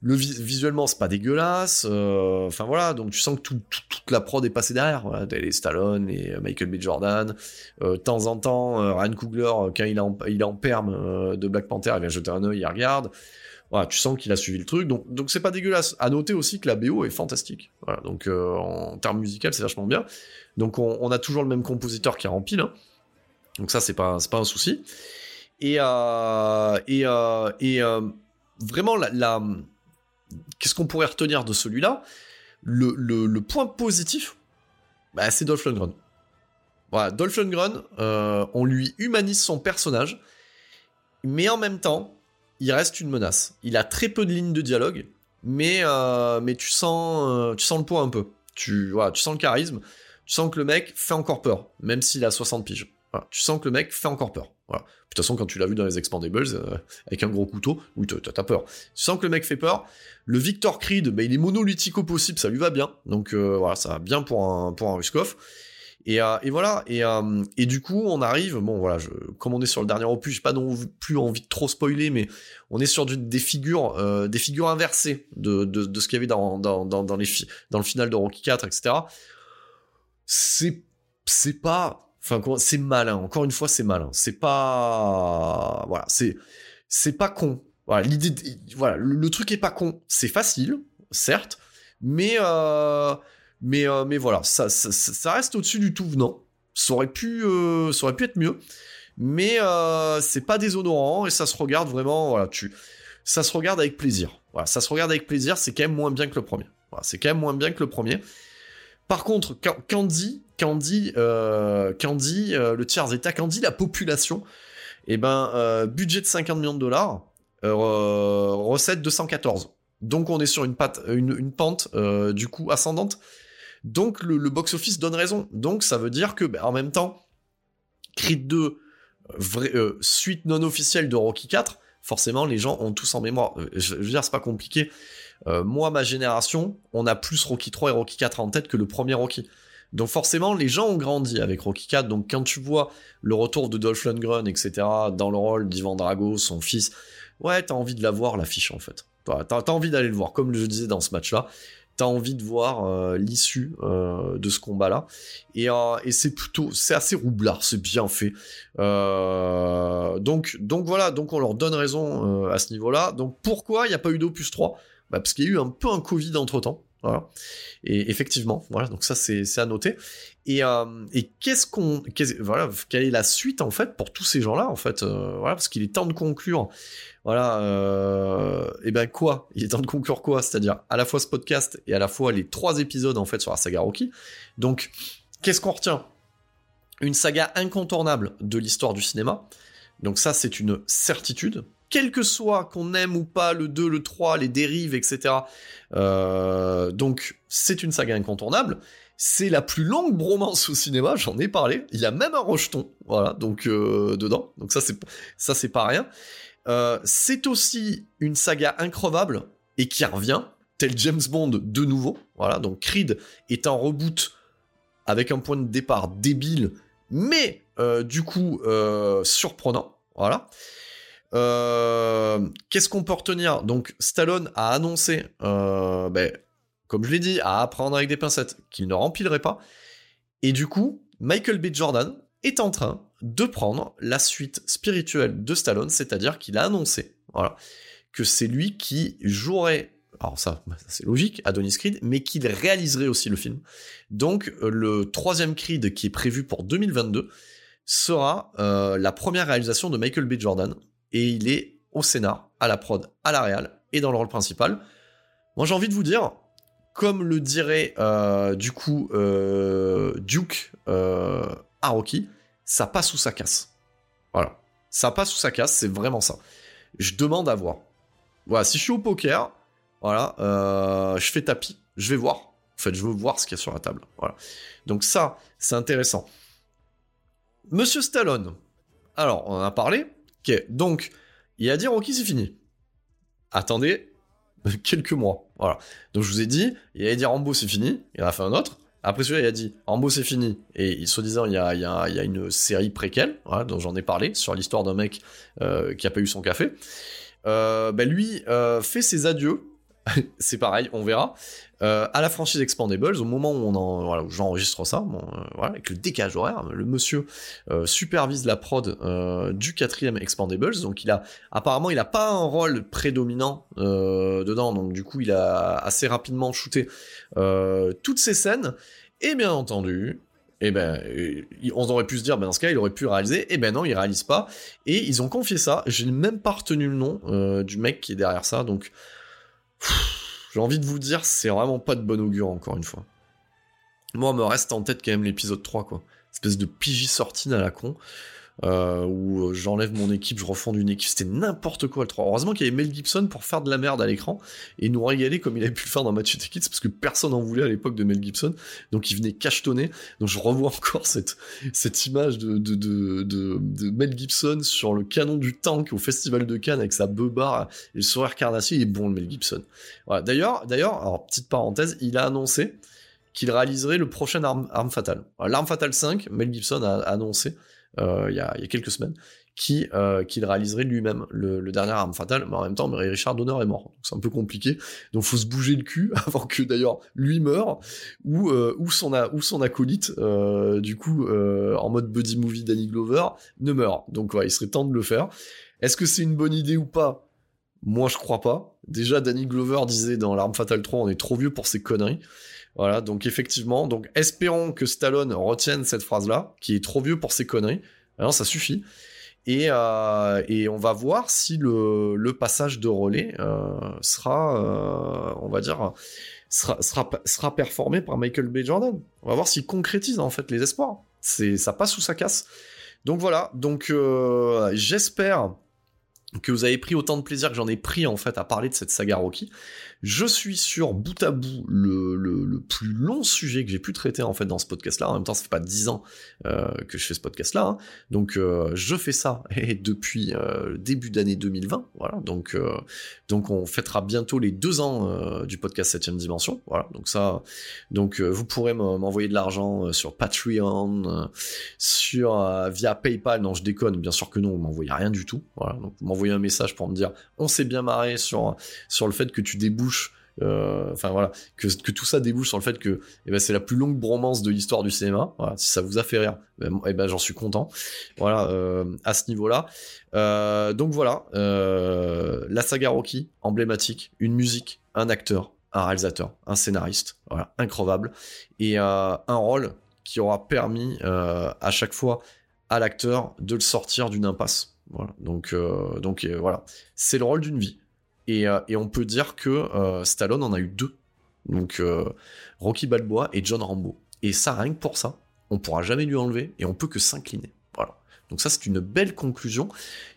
Le visuellement c'est pas dégueulasse. Enfin voilà, donc tu sens que toute la prod est passée derrière. Voilà, les Stallone et Michael B. Jordan. de temps en temps, Ryan Coogler quand il est en, il est perme de Black Panther, il vient jeter un œil, il regarde. Voilà, tu sens qu'il a suivi le truc, donc donc c'est pas dégueulasse. À noter aussi que la BO est fantastique. Voilà, donc en termes musicaux c'est vachement bien. Donc on, a toujours le même compositeur qui remplit hein. Donc ça c'est pas pas un souci. Et euh, et, euh, euh, vraiment la, qu'est-ce qu'on pourrait retenir de celui-là? Le, point positif, bah, c'est Dolph Lundgren. Voilà, Dolph Lundgren, on lui humanise son personnage, mais en même temps, il reste une menace. Il a très peu de lignes de dialogue, mais, mais tu, sens, tu sens le poids un peu. Tu, voilà, tu sens le charisme tu sens que le mec fait encore peur, même s'il a 60 piges. Tu sens que le mec fait encore peur. De toute façon, quand tu l'as vu dans les Expandables, euh, avec un gros couteau, oui, t'as peur. Tu sens que le mec fait peur. Le Victor Creed, bah, il est monolithique possible, ça lui va bien. Donc euh, voilà, ça va bien pour un, pour un Ruskov. Et, euh, et, voilà, et, et, du coup, on arrive, bon voilà, comme on est sur le dernier opus, j'ai pas non plus envie de trop spoiler, mais on est sur des figures, des figures inversées de, de, de ce qu'il y avait dans, dans, dans, dans, le final de Rocky 4, etc c'est c'est pas enfin c'est malin. Encore une fois c'est malin. C'est pas voilà c'est c'est pas con. Voilà l'idée voilà le, truc est pas con. C'est facile certes mais euh, mais euh, mais voilà ça, ça, reste au-dessus du tout venant. Ça aurait pu euh, ça aurait pu être mieux. Mais c'est pas déshonorant et ça se regarde vraiment voilà tu ça se regarde avec plaisir. Voilà ça se regarde avec plaisir c'est quand même moins bien que le premier. Voilà, c'est quand même moins bien que le premier. Par contre, Candy, Candy, euh, Candy, euh, le tiers état, Candy, la population, eh ben, euh, budget de 50 millions de dollars, recette 214. Donc on est sur une, une, pente du coup ascendante. Donc le, box-office donne raison. Donc ça veut dire que, ben, en même temps, Creed 2, suite non officielle de Rocky 4, forcément les gens ont tous en mémoire. Je, veux dire, c'est pas compliqué. Euh, moi, ma génération, on a plus Rocky 3 et Rocky 4 en tête que le premier Rocky. Donc forcément, les gens ont grandi avec Rocky 4. Donc quand tu vois le retour de Dolph Lundgren, etc., dans le rôle d'Ivan Drago, son fils, ouais, t'as envie de la voir l'affiche en fait. T'as as envie d'aller le voir, comme je disais dans ce match-là. T'as envie de voir euh, l'issue euh, de ce combat-là. Et, et c'est plutôt, c'est assez roublard, c'est bien fait. donc, voilà, donc on leur donne raison à ce niveau-là. Donc pourquoi il n'y a pas eu d'opus 3 bah, parce qu'il y a eu un peu un Covid entre temps. Voilà. Et effectivement, voilà, donc ça c'est à noter. Et, euh, et qu'est-ce qu'on, voilà, quelle est la suite en fait pour tous ces gens-là en fait, euh, voilà, parce qu'il est temps de conclure. Voilà, euh, et ben quoi? Il est temps de conclure quoi? C'est-à-dire à la fois ce podcast et à la fois les trois épisodes en fait sur la saga Rocky. Donc, qu'est-ce qu'on retient? Une saga incontournable de l'histoire du cinéma. Donc ça c'est une certitude quel que soit qu'on aime ou pas le 2, le 3, les dérives, etc. Euh, donc c'est une saga incontournable. C'est la plus longue bromance au cinéma, j'en ai parlé. Il y a même un rejeton, voilà, donc euh, dedans. Donc ça c'est pas rien. Euh, c'est aussi une saga increvable et qui revient, tel James Bond de nouveau. Voilà, donc Creed est un reboot avec un point de départ débile, mais du coup surprenant. Voilà. Euh, qu'est-ce qu'on peut retenir? Donc Stallone a annoncé, euh, ben, comme je l'ai dit, à apprendre avec des pincettes, qu'il ne remplirait pas. Et du coup, Michael B. Jordan est en train de prendre la suite spirituelle de Stallone, c'est-à-dire qu'il a annoncé que c'est lui qui jouerait alors ça, bah, c'est logique, Adonis Creed, mais qu'il réaliserait aussi le film. Donc le troisième Creed qui est prévu pour 2022 sera euh, la première réalisation de Michael B. Jordan, et il est au scénar, à la prod, à la réal, et dans le rôle principal. Moi j'ai envie de vous dire, comme le dirait euh, du coup euh, Duke à Rocky, ça passe ou ça casse. Voilà. Ça passe ou ça casse, c'est vraiment ça. Je demande à voir. Voilà, si je suis au poker, voilà, euh, je fais tapis, je vais voir. En fait, je veux voir ce qu'il y a sur la table. Voilà. Donc ça, c'est intéressant. Monsieur Stallone. Alors, on en a parlé. Ok, donc, il a dit Rocky, c'est fini? Attendez [LAUGHS] quelques mois. Voilà. Donc, je vous ai dit, il a dit Rambo, c'est fini. Il en a fait un autre. Après celui-là, il a dit Rambo, c'est fini. Et soi-disant, il y a, il y, il y a une série préquelle, dont j'en ai parlé, sur l'histoire d'un mec euh, qui a pas eu son café. Euh, ben lui euh, fait ses adieux [LAUGHS] c'est pareil, on verra. Euh, à la franchise Expandables, au moment où j'enregistre ça, bon, euh, voilà, avec le décalage horaire, le monsieur euh, supervise la prod du quatrième Expandables, donc il a apparemment il a pas un rôle prédominant dedans, donc du coup il a assez rapidement shooté toutes ces scènes, et bien entendu, eh ben, on aurait pu se dire, ben dans ce cas, il aurait pu réaliser. Eh ben non, il réalise pas. Et ils ont confié ça. J'ai même pas retenu le nom du mec qui est derrière ça. Donc, j'ai envie de vous dire, c'est vraiment pas de bon augure, encore une fois. Moi, me reste en tête quand même l'épisode 3, quoi. Espèce de pigi sortine à la con euh, où euh, j'enlève mon équipe, je refonde une équipe, c'était n'importe quoi le 3. Heureusement qu'il y avait Mel Gibson pour faire de la merde à l'écran et nous régaler comme il avait pu le faire dans Match Kids parce que personne n'en voulait à l'époque de Mel Gibson, donc il venait cachetonner. Donc je revois encore cette, cette image de, de, de, de, Mel Gibson sur le canon du tank au festival de Cannes avec sa beubare et le sourire carnassier, il est bon le Mel Gibson. Voilà. D'ailleurs, d'ailleurs, petite parenthèse, il a annoncé qu'il réaliserait le prochain Arme, Arme Fatale. L'arme Fatale 5, Mel Gibson a annoncé il y, a, quelques semaines, qui euh, qu'il réaliserait lui-même le, dernier arme fatale, mais en même temps, Richard Donner est mort, c'est un peu compliqué. Donc faut se bouger le cul [LAUGHS] avant que d'ailleurs lui meure ou euh, ou son acolyte, du coup en mode buddy movie Danny Glover ne meurt. Donc ouais, il serait temps de le faire. Est-ce que c'est une bonne idée ou pas? Moi je crois pas. Déjà Danny Glover disait dans l'arme fatale 3, on est trop vieux pour ces conneries. Voilà, donc effectivement, donc espérons que Stallone retienne cette phrase-là, qui est trop vieux pour ses conneries. Alors ça suffit. Et, euh, et on va voir si le, passage de relais euh, sera, euh, on va dire, sera performé par Michael B. Jordan. On va voir s'il concrétise en fait les espoirs. C'est ça passe ou ça casse. Donc voilà. Donc j'espère que vous avez pris autant de plaisir que j'en ai pris en fait à parler de cette saga Rocky. Je suis sur bout à bout le, le, plus long sujet que j'ai pu traiter en fait dans ce podcast-là. En même temps, ça fait pas dix ans euh, que je fais ce podcast-là, hein. donc euh, je fais ça [LAUGHS] et depuis euh, début d'année 2020. Voilà, donc donc on fêtera bientôt les deux ans du podcast 7 dimension. Voilà, donc ça, donc vous pourrez m'envoyer de l'argent sur Patreon, sur via PayPal. Non, je déconne, bien sûr que non, vous m'envoyez rien du tout. Voilà, donc vous m'envoyez un message pour me dire on s'est bien marré sur sur le fait que tu débouches euh, enfin voilà, que, tout ça débouche sur le fait que eh ben, c'est la plus longue bromance de l'histoire du cinéma. si ça vous a fait rire, ben, eh ben, j'en suis content. Voilà, euh, à ce niveau-là. Euh, donc voilà, la saga Rocky, emblématique, une musique, un acteur, un réalisateur, un scénariste, voilà, incroyable, et un rôle qui aura permis à chaque fois à l'acteur de le sortir d'une impasse. Voilà, donc donc voilà, c'est le rôle d'une vie. Euh, et, on peut dire que euh, Stallone en a eu deux. Donc euh, Rocky Balboa et John Rambo. Et ça, rien que pour ça, on pourra jamais lui enlever et on peut que s'incliner. Voilà. Donc ça, c'est une belle conclusion.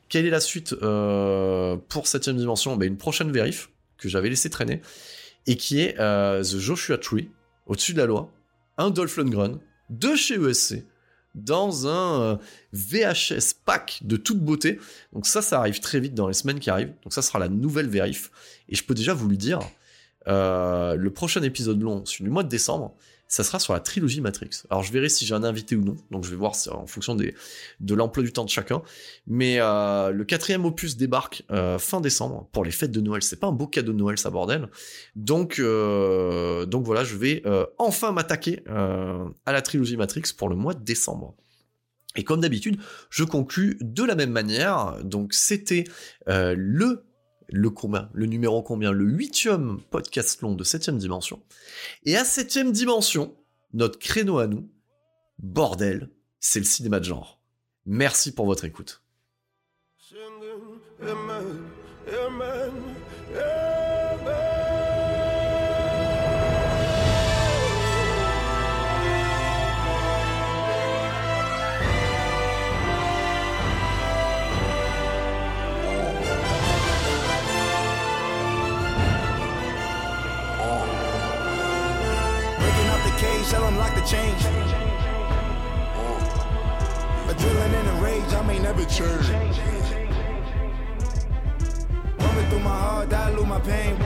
Quelle est la suite pour septième dimension? Ben, Une prochaine vérif que j'avais laissé traîner et qui est The Joshua Tree, au-dessus de la loi, un Dolph Lundgren de chez ESC dans un euh, VHS pack de toute beauté. Donc ça, ça arrive très vite dans les semaines qui arrivent. Donc ça sera la nouvelle vérif. Et je peux déjà vous le dire, euh, le prochain épisode long, celui du mois de décembre, ça sera sur la trilogie Matrix. Alors je verrai si j'ai un invité ou non, donc je vais voir en fonction des, de l'emploi du temps de chacun. Mais euh, le quatrième opus débarque euh, fin décembre pour les fêtes de Noël. C'est pas un beau cadeau de Noël, ça bordel. Donc, euh, donc voilà, je vais enfin m'attaquer à la trilogie Matrix pour le mois de décembre. Et comme d'habitude, je conclus de la même manière. Donc c'était le le combien Le numéro combien Le huitième podcast long de septième dimension. Et à septième dimension, notre créneau à nous, bordel, c'est le cinéma de genre. Merci pour votre écoute.
Adrenaline and rage, I may never change. Running through my heart, dilute my pain.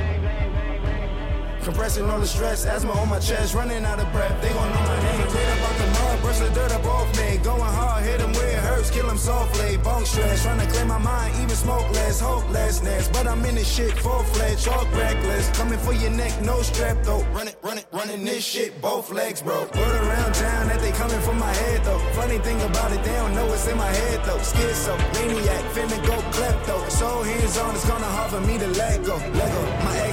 Compressing all the stress, asthma on my chest, running out of breath. They gon' know my name. Up the the dirt up off me. Going hard, hit them where it hurts, kill them softly. Bone stress, trying to clear my mind, even smoke less, hopelessness. But I'm in this shit full fledged, talk reckless. Coming for your neck, no strap though. Run it, run it, running this shit, both legs, bro. Word around town that they coming for my head though. Funny thing about it, they don't know it's in my head though. Schizo, maniac, finna go klepto. So hands on, it's gonna hard for me to let go. Let go, my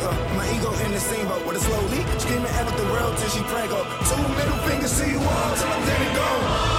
ego, in the same boat with a slow leak. Screaming at the world till she prank up. Two middle fingers to you all till I'm dead and gone.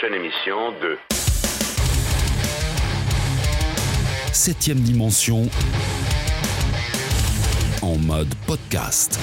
Prochaine émission de
Septième dimension en mode podcast.